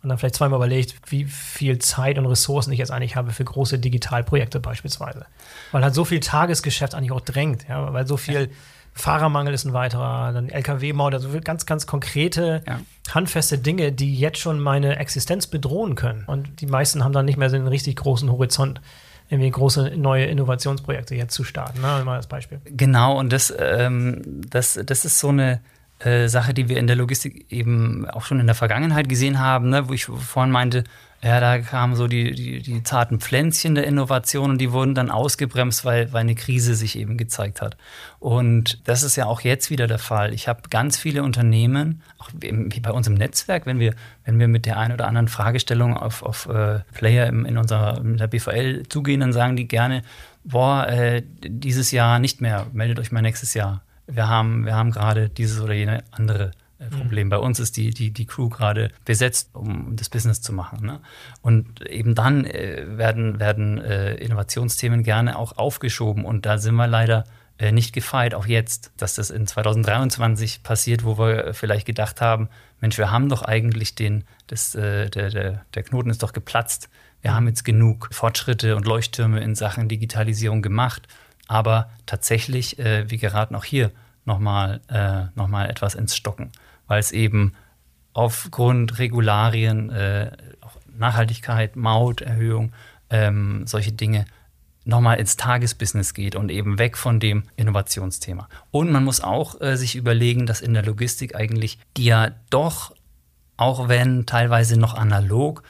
Speaker 1: und dann vielleicht zweimal überlegt, wie viel Zeit und Ressourcen ich jetzt eigentlich habe für große Digitalprojekte beispielsweise. Weil halt so viel Tagesgeschäft eigentlich auch drängt, ja, weil so viel ja. Fahrermangel ist ein weiterer, dann LKW-Maut, also ganz, ganz konkrete, ja. handfeste Dinge, die jetzt schon meine Existenz bedrohen können. Und die meisten haben dann nicht mehr so einen richtig großen Horizont irgendwie große neue Innovationsprojekte jetzt zu starten. Ne? Mal als Beispiel.
Speaker 2: Genau, und das, ähm, das, das ist so eine, äh, Sache, die wir in der Logistik eben auch schon in der Vergangenheit gesehen haben, ne, wo ich vorhin meinte, ja, da kamen so die, die, die, zarten Pflänzchen der Innovation und die wurden dann ausgebremst, weil, weil eine Krise sich eben gezeigt hat. Und das ist ja auch jetzt wieder der Fall. Ich habe ganz viele Unternehmen, auch wie bei uns im Netzwerk, wenn wir, wenn wir mit der einen oder anderen Fragestellung auf, auf äh, Player im, in unserer in der BVL zugehen, dann sagen die gerne, boah, äh, dieses Jahr nicht mehr, meldet euch mal nächstes Jahr wir haben, wir haben gerade dieses oder jene andere äh, Problem. Mhm. Bei uns ist die, die, die Crew gerade besetzt, um das Business zu machen. Ne? Und eben dann äh, werden, werden äh, Innovationsthemen gerne auch aufgeschoben. Und da sind wir leider äh, nicht gefeit, auch jetzt, dass das in 2023 passiert, wo wir vielleicht gedacht haben, Mensch, wir haben doch eigentlich den, das, äh, der, der, der Knoten ist doch geplatzt. Wir mhm. haben jetzt genug Fortschritte und Leuchttürme in Sachen Digitalisierung gemacht. Aber tatsächlich, äh, wir geraten auch hier nochmal äh, noch etwas ins Stocken, weil es eben aufgrund Regularien, äh, Nachhaltigkeit, Mauterhöhung, ähm, solche Dinge nochmal ins Tagesbusiness geht und eben weg von dem Innovationsthema. Und man muss auch äh, sich überlegen, dass in der Logistik eigentlich, die ja doch, auch wenn teilweise noch analog,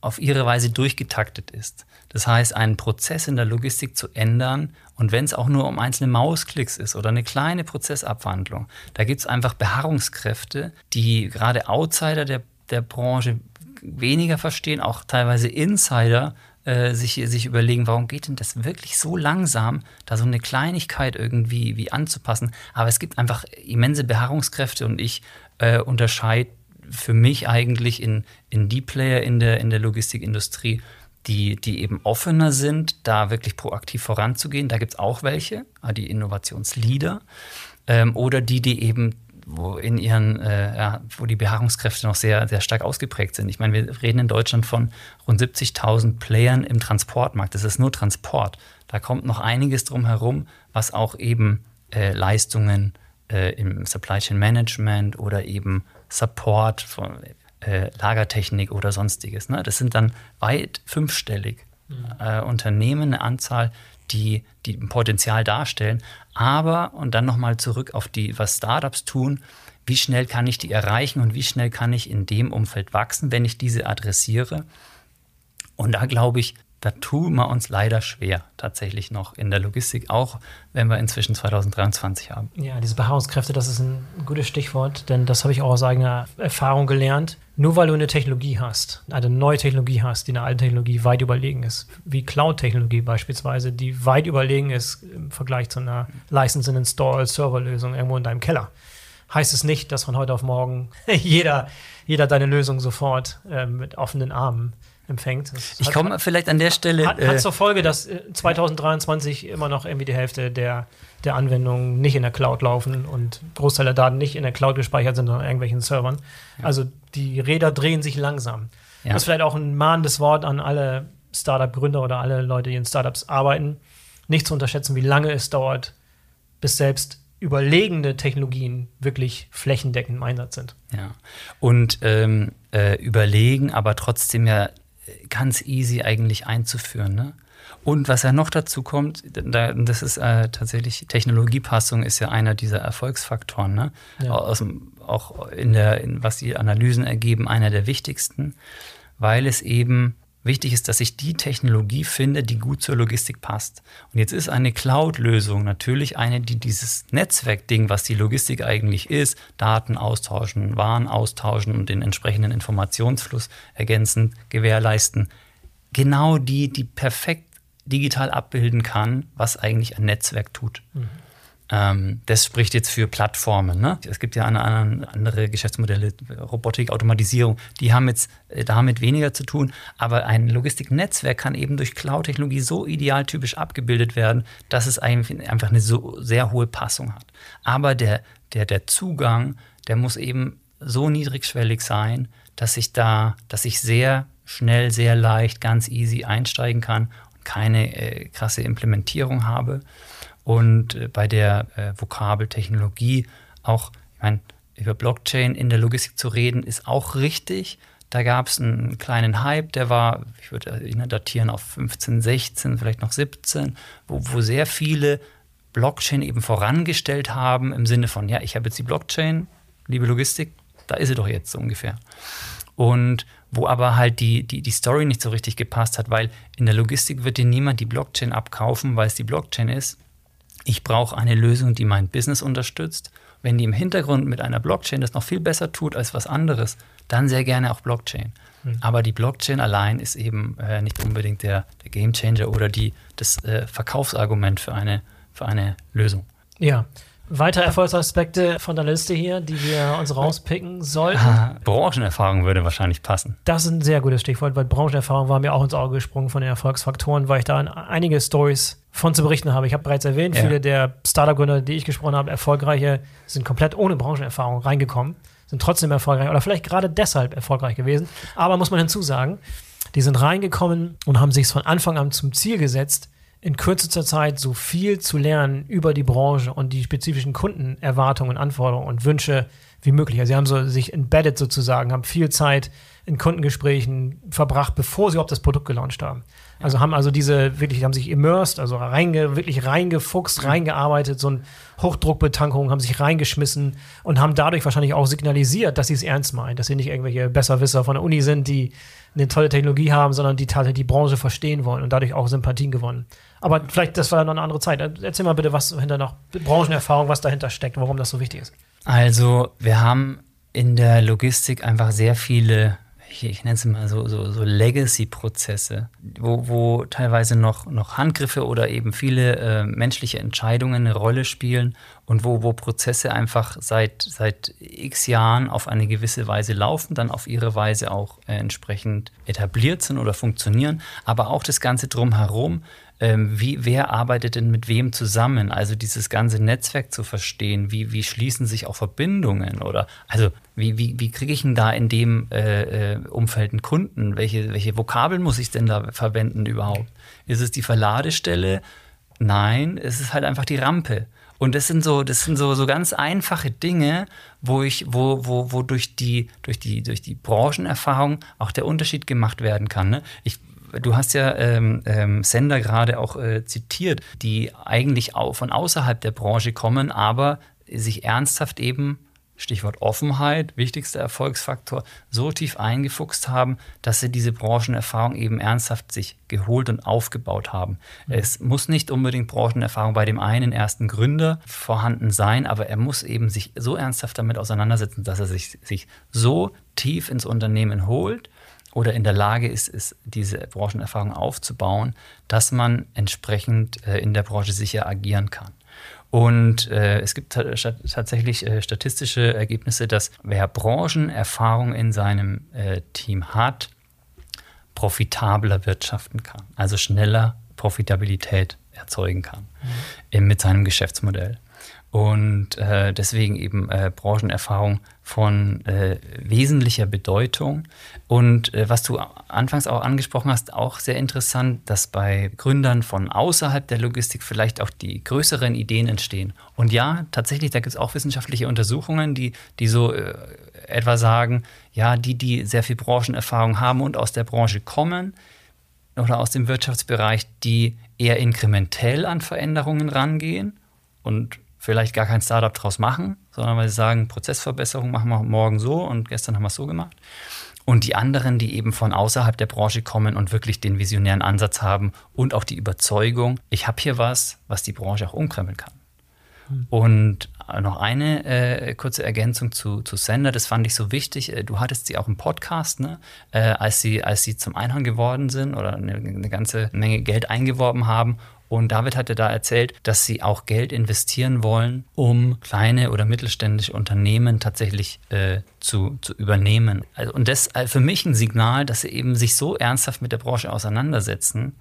Speaker 2: auf ihre Weise durchgetaktet ist. Das heißt, einen Prozess in der Logistik zu ändern und wenn es auch nur um einzelne Mausklicks ist oder eine kleine Prozessabwandlung, da gibt es einfach Beharrungskräfte, die gerade Outsider der, der Branche weniger verstehen, auch teilweise Insider äh, sich, sich überlegen, warum geht denn das wirklich so langsam, da so eine Kleinigkeit irgendwie wie anzupassen. Aber es gibt einfach immense Beharrungskräfte und ich äh, unterscheide für mich eigentlich in, in die Player in der, in der Logistikindustrie, die, die eben offener sind, da wirklich proaktiv voranzugehen. Da gibt es auch welche, ah, die Innovationsleader, ähm, oder die, die eben wo in ihren, äh, ja, wo die Beharrungskräfte noch sehr, sehr stark ausgeprägt sind. Ich meine, wir reden in Deutschland von rund 70.000 Playern im Transportmarkt. Das ist nur Transport. Da kommt noch einiges drum herum, was auch eben äh, Leistungen äh, im Supply Chain Management oder eben Support von äh, Lagertechnik oder sonstiges. Ne? Das sind dann weit fünfstellig mhm. äh, Unternehmen, eine Anzahl, die, die ein Potenzial darstellen. Aber, und dann nochmal zurück auf die, was Startups tun, wie schnell kann ich die erreichen und wie schnell kann ich in dem Umfeld wachsen, wenn ich diese adressiere? Und da glaube ich, da tun wir uns leider schwer, tatsächlich noch in der Logistik, auch wenn wir inzwischen 2023 haben.
Speaker 1: Ja, diese Beharrungskräfte, das ist ein gutes Stichwort, denn das habe ich auch aus eigener Erfahrung gelernt. Nur weil du eine Technologie hast, eine neue Technologie hast, die einer alten Technologie weit überlegen ist, wie Cloud-Technologie beispielsweise, die weit überlegen ist im Vergleich zu einer License and Install Serverlösung irgendwo in deinem Keller, heißt es nicht, dass von heute auf morgen jeder, jeder deine Lösung sofort äh, mit offenen Armen empfängt.
Speaker 2: Das ich komme vielleicht an der Stelle.
Speaker 1: Hat, hat äh, zur Folge, dass 2023 immer noch irgendwie die Hälfte der, der Anwendungen nicht in der Cloud laufen und Großteil der Daten nicht in der Cloud gespeichert sind, sondern an irgendwelchen Servern. Ja. Also die Räder drehen sich langsam. Ja. Das ist vielleicht auch ein mahnendes Wort an alle Startup-Gründer oder alle Leute, die in Startups arbeiten, nicht zu unterschätzen, wie lange es dauert, bis selbst überlegende Technologien wirklich flächendeckend im Einsatz sind.
Speaker 2: Ja, und ähm, äh, überlegen, aber trotzdem ja ganz easy eigentlich einzuführen. Ne? Und was ja noch dazu kommt, da, das ist äh, tatsächlich, Technologiepassung ist ja einer dieser Erfolgsfaktoren. Ne? Ja. Aus, auch in der, in, was die Analysen ergeben, einer der wichtigsten, weil es eben wichtig ist, dass ich die Technologie finde, die gut zur Logistik passt. Und jetzt ist eine Cloud-Lösung natürlich eine, die dieses Netzwerkding, was die Logistik eigentlich ist, Daten austauschen, Waren austauschen und den entsprechenden Informationsfluss ergänzend gewährleisten, genau die, die perfekt digital abbilden kann, was eigentlich ein Netzwerk tut. Mhm. Ähm, das spricht jetzt für Plattformen. Ne? Es gibt ja eine, eine, andere Geschäftsmodelle, Robotik, Automatisierung, die haben jetzt äh, damit weniger zu tun. Aber ein Logistiknetzwerk kann eben durch Cloud-Technologie so idealtypisch abgebildet werden, dass es einfach eine so sehr hohe Passung hat. Aber der, der, der Zugang, der muss eben so niedrigschwellig sein, dass ich da, dass ich sehr schnell, sehr leicht, ganz easy einsteigen kann und keine äh, krasse Implementierung habe. Und äh, bei der äh, Vokabeltechnologie auch, ich meine, über Blockchain in der Logistik zu reden, ist auch richtig. Da gab es einen kleinen Hype, der war, ich würde ihn datieren auf 15, 16, vielleicht noch 17, wo, wo sehr viele Blockchain eben vorangestellt haben im Sinne von, ja, ich habe jetzt die Blockchain, liebe Logistik, da ist sie doch jetzt so ungefähr. Und wo aber halt die, die, die Story nicht so richtig gepasst hat, weil in der Logistik wird dir niemand die Blockchain abkaufen, weil es die Blockchain ist, ich brauche eine Lösung, die mein Business unterstützt. Wenn die im Hintergrund mit einer Blockchain das noch viel besser tut als was anderes, dann sehr gerne auch Blockchain. Mhm. Aber die Blockchain allein ist eben äh, nicht unbedingt der, der Gamechanger oder die, das äh, Verkaufsargument für eine, für eine Lösung.
Speaker 1: Ja, Weitere Erfolgsaspekte von der Liste hier, die wir uns rauspicken sollten.
Speaker 2: Branchenerfahrung würde wahrscheinlich passen.
Speaker 1: Das ist ein sehr gutes Stichwort, weil Branchenerfahrung war mir auch ins Auge gesprungen von den Erfolgsfaktoren, weil ich da einige Stories von zu berichten habe. Ich habe bereits erwähnt, ja. viele der Startup-Gründer, die ich gesprochen habe, erfolgreiche, sind komplett ohne Branchenerfahrung reingekommen, sind trotzdem erfolgreich oder vielleicht gerade deshalb erfolgreich gewesen. Aber muss man hinzusagen, die sind reingekommen und haben sich von Anfang an zum Ziel gesetzt, in kürzester Zeit so viel zu lernen über die Branche und die spezifischen Kundenerwartungen, Anforderungen und Wünsche wie möglich. Also sie haben so sich embedded sozusagen, haben viel Zeit in Kundengesprächen verbracht, bevor sie überhaupt das Produkt gelauncht haben. Also haben also diese wirklich, haben sich immersed, also reinge, wirklich reingefuchst, reingearbeitet, so eine Hochdruckbetankung, haben sich reingeschmissen und haben dadurch wahrscheinlich auch signalisiert, dass sie es ernst meinen, dass sie nicht irgendwelche Besserwisser von der Uni sind, die eine tolle Technologie haben, sondern die tatsächlich die Branche verstehen wollen und dadurch auch Sympathien gewonnen. Aber vielleicht, das war noch eine andere Zeit. Erzähl mal bitte, was hinter noch Branchenerfahrung, was dahinter steckt, warum das so wichtig ist.
Speaker 2: Also, wir haben in der Logistik einfach sehr viele ich nenne es mal so, so, so Legacy-Prozesse, wo, wo teilweise noch, noch Handgriffe oder eben viele äh, menschliche Entscheidungen eine Rolle spielen und wo, wo Prozesse einfach seit, seit x Jahren auf eine gewisse Weise laufen, dann auf ihre Weise auch äh, entsprechend etabliert sind oder funktionieren, aber auch das Ganze drumherum ähm, wie, wer arbeitet denn mit wem zusammen? Also dieses ganze Netzwerk zu verstehen, wie, wie schließen sich auch Verbindungen oder also wie, wie, wie kriege ich denn da in dem äh, äh, Umfeld einen Kunden? Welche, welche Vokabeln muss ich denn da verwenden überhaupt? Ist es die Verladestelle? Nein, es ist halt einfach die Rampe. Und das sind so, das sind so, so ganz einfache Dinge, wo ich, wo, wo, wo durch die, durch die, durch die Branchenerfahrung auch der Unterschied gemacht werden kann. Ne? Ich Du hast ja ähm, ähm, Sender gerade auch äh, zitiert, die eigentlich auch von außerhalb der Branche kommen, aber sich ernsthaft eben Stichwort Offenheit, wichtigster Erfolgsfaktor, so tief eingefuchst haben, dass sie diese Branchenerfahrung eben ernsthaft sich geholt und aufgebaut haben. Mhm. Es muss nicht unbedingt Branchenerfahrung bei dem einen ersten Gründer vorhanden sein, aber er muss eben sich so ernsthaft damit auseinandersetzen, dass er sich, sich so tief ins Unternehmen holt oder in der Lage ist, ist diese Branchenerfahrung aufzubauen, dass man entsprechend äh, in der Branche sicher agieren kann. Und äh, es gibt tatsächlich äh, statistische Ergebnisse, dass wer Branchenerfahrung in seinem äh, Team hat, profitabler wirtschaften kann, also schneller Profitabilität erzeugen kann mhm. mit seinem Geschäftsmodell. Und äh, deswegen eben äh, Branchenerfahrung von äh, wesentlicher Bedeutung. Und äh, was du anfangs auch angesprochen hast, auch sehr interessant, dass bei Gründern von außerhalb der Logistik vielleicht auch die größeren Ideen entstehen. Und ja, tatsächlich, da gibt es auch wissenschaftliche Untersuchungen, die, die so äh, etwa sagen, ja, die, die sehr viel Branchenerfahrung haben und aus der Branche kommen oder aus dem Wirtschaftsbereich, die eher inkrementell an Veränderungen rangehen und vielleicht gar kein Startup draus machen, sondern weil sie sagen, Prozessverbesserung machen wir morgen so und gestern haben wir es so gemacht. Und die anderen, die eben von außerhalb der Branche kommen und wirklich den visionären Ansatz haben und auch die Überzeugung, ich habe hier was, was die Branche auch umkrempeln kann. Hm. Und noch eine äh, kurze Ergänzung zu, zu Sender, das fand ich so wichtig. Äh, du hattest sie auch im Podcast, ne? Äh, als, sie, als sie zum Einhorn geworden sind oder eine, eine ganze Menge Geld eingeworben haben und David hatte da erzählt, dass sie auch Geld investieren wollen, um kleine oder mittelständische Unternehmen tatsächlich äh, zu, zu übernehmen. Also, und das ist äh, für mich ein Signal, dass sie eben sich so ernsthaft mit der Branche auseinandersetzen,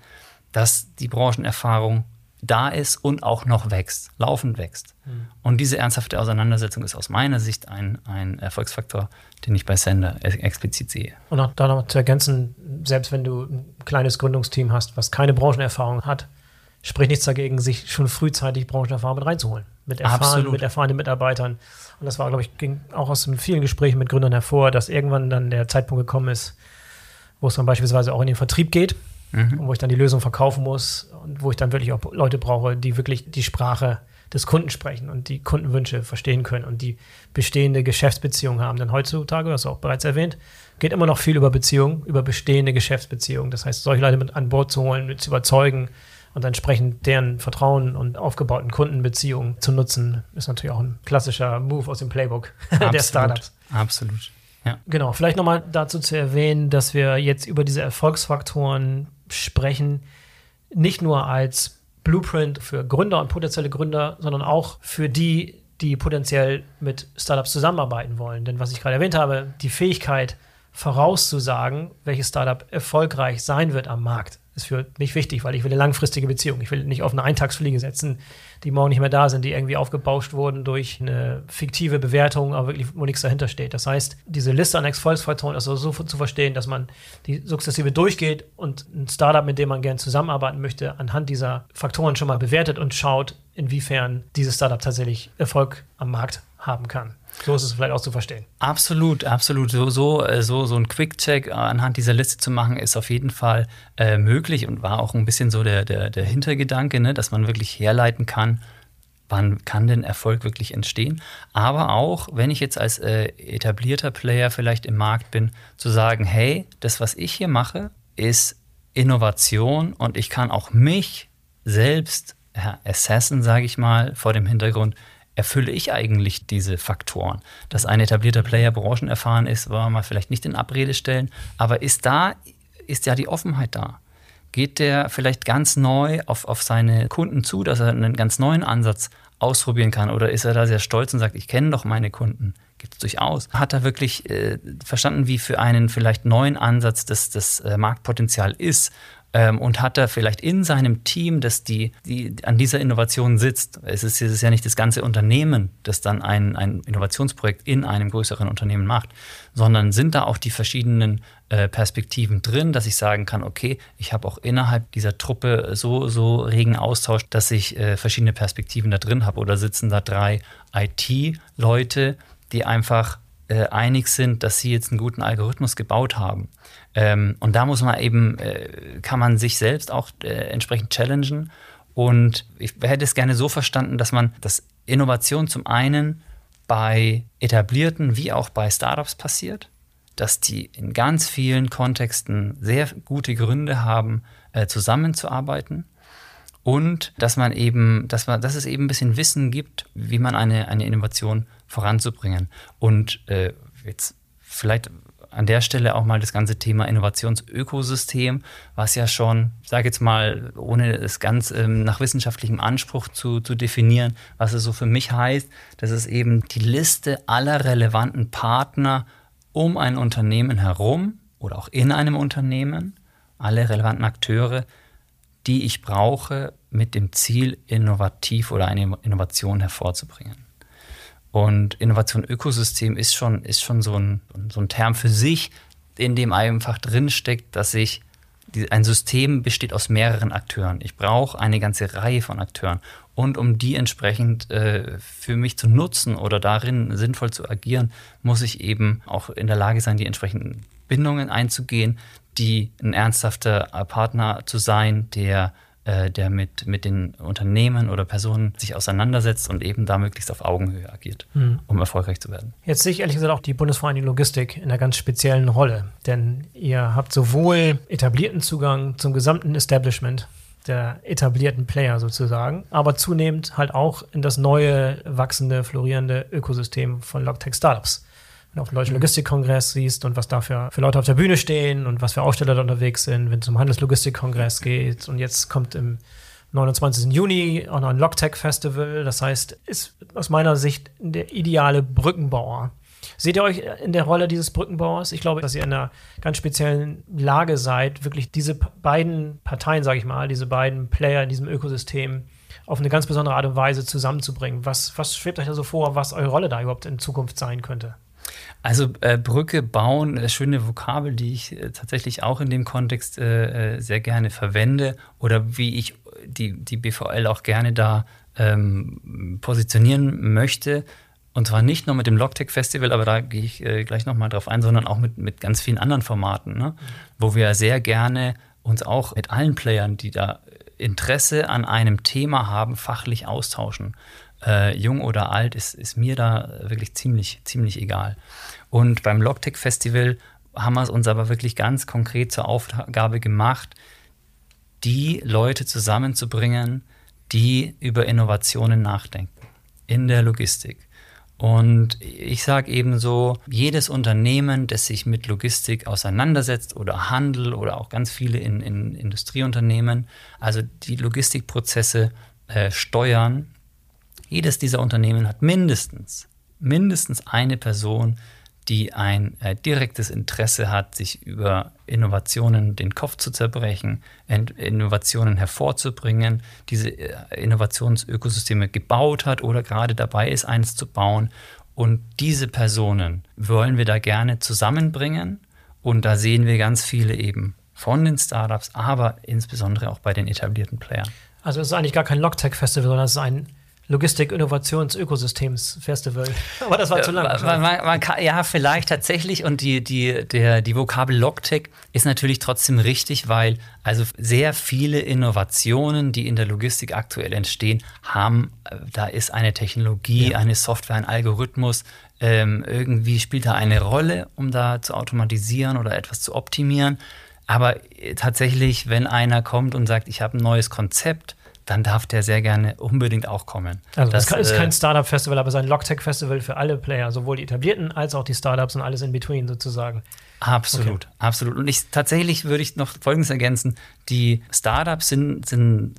Speaker 2: dass die Branchenerfahrung da ist und auch noch wächst, laufend wächst. Mhm. Und diese ernsthafte Auseinandersetzung ist aus meiner Sicht ein, ein Erfolgsfaktor, den ich bei Sender explizit sehe.
Speaker 1: Und auch da noch zu ergänzen, selbst wenn du ein kleines Gründungsteam hast, was keine Branchenerfahrung hat, spricht nichts dagegen, sich schon frühzeitig Branchenerfahrung mit reinzuholen. Mit, erfahren, mit erfahrenen Mitarbeitern. Und das war, glaube ich, ging auch aus vielen Gesprächen mit Gründern hervor, dass irgendwann dann der Zeitpunkt gekommen ist, wo es dann beispielsweise auch in den Vertrieb geht mhm. und wo ich dann die Lösung verkaufen muss und wo ich dann wirklich auch Leute brauche, die wirklich die Sprache des Kunden sprechen und die Kundenwünsche verstehen können und die bestehende Geschäftsbeziehungen haben. Denn heutzutage, das hast du auch bereits erwähnt, geht immer noch viel über Beziehungen, über bestehende Geschäftsbeziehungen. Das heißt, solche Leute mit an Bord zu holen, mit zu überzeugen, und entsprechend deren Vertrauen und aufgebauten Kundenbeziehungen zu nutzen, ist natürlich auch ein klassischer Move aus dem Playbook der Startups.
Speaker 2: Absolut.
Speaker 1: Ja. Genau, vielleicht nochmal dazu zu erwähnen, dass wir jetzt über diese Erfolgsfaktoren sprechen, nicht nur als Blueprint für Gründer und potenzielle Gründer, sondern auch für die, die potenziell mit Startups zusammenarbeiten wollen. Denn was ich gerade erwähnt habe, die Fähigkeit vorauszusagen, welches Startup erfolgreich sein wird am Markt, ist für mich wichtig, weil ich will eine langfristige Beziehung. Ich will nicht auf eine Eintagsfliege setzen, die morgen nicht mehr da sind, die irgendwie aufgebauscht wurden durch eine fiktive Bewertung, aber wirklich, wo nichts dahinter steht. Das heißt, diese Liste an Erfolgsfaktoren ist also so zu verstehen, dass man die sukzessive durchgeht und ein Startup, mit dem man gerne zusammenarbeiten möchte, anhand dieser Faktoren schon mal bewertet und schaut, inwiefern dieses Startup tatsächlich Erfolg am Markt haben kann. So ist es vielleicht auch zu verstehen.
Speaker 2: Absolut, absolut. So, so, äh, so, so ein Quick-Check anhand dieser Liste zu machen, ist auf jeden Fall äh, möglich und war auch ein bisschen so der, der, der Hintergedanke, ne, dass man wirklich herleiten kann, wann kann denn Erfolg wirklich entstehen. Aber auch, wenn ich jetzt als äh, etablierter Player vielleicht im Markt bin, zu sagen, hey, das, was ich hier mache, ist Innovation und ich kann auch mich selbst ja, assessen, sage ich mal, vor dem Hintergrund, erfülle ich eigentlich diese Faktoren? Dass ein etablierter Player branchenerfahren ist, wollen wir mal vielleicht nicht in Abrede stellen, aber ist da, ist ja die Offenheit da? Geht der vielleicht ganz neu auf, auf seine Kunden zu, dass er einen ganz neuen Ansatz ausprobieren kann? Oder ist er da sehr stolz und sagt, ich kenne doch meine Kunden? Gibt es durchaus. Hat er wirklich äh, verstanden, wie für einen vielleicht neuen Ansatz das, das äh, Marktpotenzial ist? Ähm, und hat er vielleicht in seinem Team, das die, die an dieser Innovation sitzt, es ist, es ist ja nicht das ganze Unternehmen, das dann ein, ein Innovationsprojekt in einem größeren Unternehmen macht, sondern sind da auch die verschiedenen äh, Perspektiven drin, dass ich sagen kann, okay, ich habe auch innerhalb dieser Truppe so, so regen Austausch, dass ich äh, verschiedene Perspektiven da drin habe oder sitzen da drei IT-Leute, die einfach äh, einig sind, dass sie jetzt einen guten Algorithmus gebaut haben. Ähm, und da muss man eben, äh, kann man sich selbst auch äh, entsprechend challengen. Und ich hätte es gerne so verstanden, dass man, dass Innovation zum einen bei etablierten wie auch bei Startups passiert, dass die in ganz vielen Kontexten sehr gute Gründe haben, äh, zusammenzuarbeiten und dass man eben, dass man, dass es eben ein bisschen Wissen gibt, wie man eine, eine Innovation voranzubringen. Und äh, jetzt vielleicht an der Stelle auch mal das ganze Thema Innovationsökosystem, was ja schon, ich sage jetzt mal, ohne es ganz ähm, nach wissenschaftlichem Anspruch zu, zu definieren, was es so für mich heißt, das ist eben die Liste aller relevanten Partner um ein Unternehmen herum oder auch in einem Unternehmen, alle relevanten Akteure, die ich brauche, mit dem Ziel, innovativ oder eine Innovation hervorzubringen. Und Innovation Ökosystem ist schon, ist schon so, ein, so ein Term für sich, in dem einfach drinsteckt, dass ich ein System besteht aus mehreren Akteuren. Ich brauche eine ganze Reihe von Akteuren. Und um die entsprechend äh, für mich zu nutzen oder darin sinnvoll zu agieren, muss ich eben auch in der Lage sein, die entsprechenden Bindungen einzugehen, die ein ernsthafter Partner zu sein, der äh, der mit, mit den Unternehmen oder Personen sich auseinandersetzt und eben da möglichst auf Augenhöhe agiert, mhm. um erfolgreich zu werden.
Speaker 1: Jetzt sehe ich ehrlich gesagt auch die Bundesvereinigung Logistik in einer ganz speziellen Rolle, denn ihr habt sowohl etablierten Zugang zum gesamten Establishment der etablierten Player sozusagen, aber zunehmend halt auch in das neue, wachsende, florierende Ökosystem von Logtech Startups wenn du auf mhm. Logistikkongress siehst und was da für, für Leute auf der Bühne stehen und was für Aussteller da unterwegs sind, wenn es um Handelslogistikkongress geht. Und jetzt kommt im 29. Juni auch noch ein Logtech Festival. Das heißt, ist aus meiner Sicht der ideale Brückenbauer. Seht ihr euch in der Rolle dieses Brückenbauers? Ich glaube, dass ihr in einer ganz speziellen Lage seid, wirklich diese beiden Parteien, sage ich mal, diese beiden Player in diesem Ökosystem auf eine ganz besondere Art und Weise zusammenzubringen. Was, was schwebt euch da so vor, was eure Rolle da überhaupt in Zukunft sein könnte?
Speaker 2: Also äh, Brücke bauen, äh, schöne Vokabel, die ich äh, tatsächlich auch in dem Kontext äh, äh sehr gerne verwende oder wie ich die, die BVL auch gerne da ähm, positionieren möchte. Und zwar nicht nur mit dem Logtech Festival, aber da gehe ich äh, gleich nochmal drauf ein, sondern auch mit, mit ganz vielen anderen Formaten, ne? wo wir sehr gerne uns auch mit allen Playern, die da Interesse an einem Thema haben, fachlich austauschen äh, jung oder alt, ist, ist mir da wirklich ziemlich, ziemlich egal. Und beim Logtech Festival haben wir es uns aber wirklich ganz konkret zur Aufgabe gemacht, die Leute zusammenzubringen, die über Innovationen nachdenken in der Logistik. Und ich sage eben so, jedes Unternehmen, das sich mit Logistik auseinandersetzt oder Handel oder auch ganz viele in, in Industrieunternehmen, also die Logistikprozesse äh, steuern, jedes dieser Unternehmen hat mindestens, mindestens eine Person, die ein äh, direktes Interesse hat, sich über Innovationen den Kopf zu zerbrechen, Innovationen hervorzubringen, diese äh, Innovationsökosysteme gebaut hat oder gerade dabei ist, eines zu bauen. Und diese Personen wollen wir da gerne zusammenbringen. Und da sehen wir ganz viele eben von den Startups, aber insbesondere auch bei den etablierten Playern.
Speaker 1: Also es ist eigentlich gar kein Logtech-Festival, sondern es ist ein Logistik-Innovations-Ökosystems-Festival.
Speaker 2: Aber das war zu lang. Man, man, man kann, ja, vielleicht tatsächlich. Und die, die, der, die Vokabel Logtech ist natürlich trotzdem richtig, weil also sehr viele Innovationen, die in der Logistik aktuell entstehen, haben, äh, da ist eine Technologie, ja. eine Software, ein Algorithmus, ähm, irgendwie spielt da eine Rolle, um da zu automatisieren oder etwas zu optimieren. Aber äh, tatsächlich, wenn einer kommt und sagt, ich habe ein neues Konzept, dann darf der sehr gerne unbedingt auch kommen.
Speaker 1: Also das, das ist kein äh, Startup-Festival, aber es ist ein Logtech-Festival für alle Player, sowohl die etablierten als auch die Startups und alles in between sozusagen.
Speaker 2: Absolut, okay. absolut. Und ich tatsächlich würde ich noch Folgendes ergänzen: Die Startups sind, sind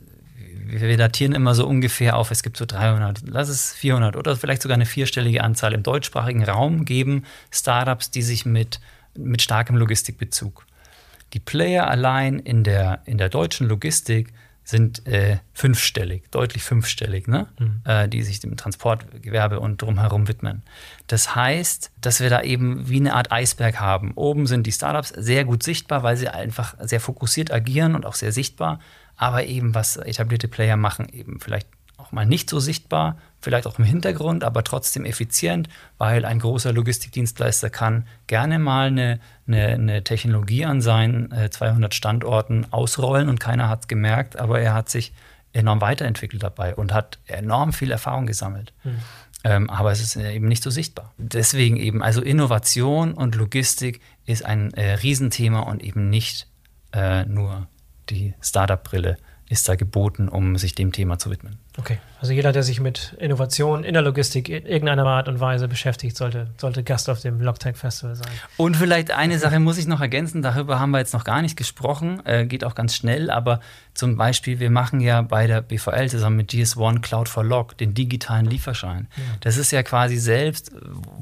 Speaker 2: wir datieren immer so ungefähr auf, es gibt so 300, lass es 400 oder vielleicht sogar eine vierstellige Anzahl im deutschsprachigen Raum geben Startups, die sich mit, mit starkem Logistikbezug. Die Player allein in der, in der deutschen Logistik sind äh, fünfstellig, deutlich fünfstellig, ne? Mhm. Äh, die sich dem Transportgewerbe und drumherum widmen. Das heißt, dass wir da eben wie eine Art Eisberg haben. Oben sind die Startups sehr gut sichtbar, weil sie einfach sehr fokussiert agieren und auch sehr sichtbar. Aber eben, was etablierte Player machen, eben vielleicht auch mal nicht so sichtbar, vielleicht auch im Hintergrund, aber trotzdem effizient, weil ein großer Logistikdienstleister kann gerne mal eine, eine, eine Technologie an seinen äh, 200 Standorten ausrollen und keiner hat es gemerkt, aber er hat sich enorm weiterentwickelt dabei und hat enorm viel Erfahrung gesammelt. Mhm. Ähm, aber es ist äh, eben nicht so sichtbar. Deswegen eben, also Innovation und Logistik ist ein äh, Riesenthema und eben nicht äh, nur die Startup-Brille ist da geboten, um sich dem Thema zu widmen.
Speaker 1: Okay, also jeder, der sich mit Innovation in der Logistik in irgendeiner Art und Weise beschäftigt, sollte, sollte Gast auf dem Logtech Festival sein.
Speaker 2: Und vielleicht eine Sache muss ich noch ergänzen, darüber haben wir jetzt noch gar nicht gesprochen, äh, geht auch ganz schnell, aber zum Beispiel, wir machen ja bei der BVL zusammen mit GS1 Cloud for Log den digitalen Lieferschein. Ja. Das ist ja quasi selbst,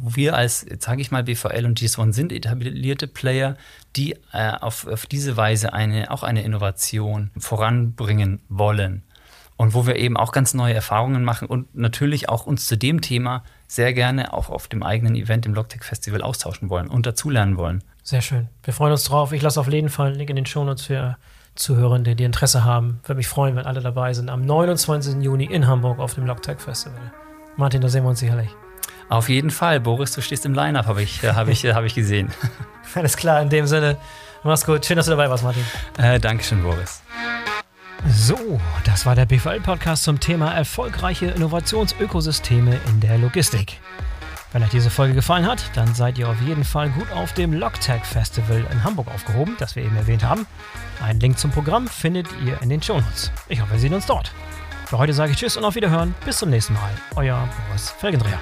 Speaker 2: wir als, sage ich mal, BVL und GS1 sind etablierte Player, die äh, auf, auf diese Weise eine, auch eine Innovation voranbringen wollen. Und wo wir eben auch ganz neue Erfahrungen machen und natürlich auch uns zu dem Thema sehr gerne auch auf dem eigenen Event im Logtech Festival austauschen wollen und dazulernen wollen.
Speaker 1: Sehr schön. Wir freuen uns drauf. Ich lasse auf jeden Fall einen Link in den Shownotes für Zuhörende, die Interesse haben. Würde mich freuen, wenn alle dabei sind. Am 29. Juni in Hamburg auf dem Logtech Festival. Martin, da sehen wir uns sicherlich.
Speaker 2: Auf jeden Fall. Boris, du stehst im Line-Up, habe ich, äh, hab ich, äh, hab ich gesehen.
Speaker 1: Alles klar, in dem Sinne. Mach's gut. Schön, dass du dabei warst, Martin.
Speaker 2: Äh, Dankeschön, Boris.
Speaker 1: So, das war der BVL-Podcast zum Thema erfolgreiche Innovationsökosysteme in der Logistik. Wenn euch diese Folge gefallen hat, dann seid ihr auf jeden Fall gut auf dem Logtech Festival in Hamburg aufgehoben, das wir eben erwähnt haben. Einen Link zum Programm findet ihr in den Shownotes. Ich hoffe, wir sehen uns dort. Für heute sage ich Tschüss und auf Wiederhören. Bis zum nächsten Mal. Euer Boris Felgendreher.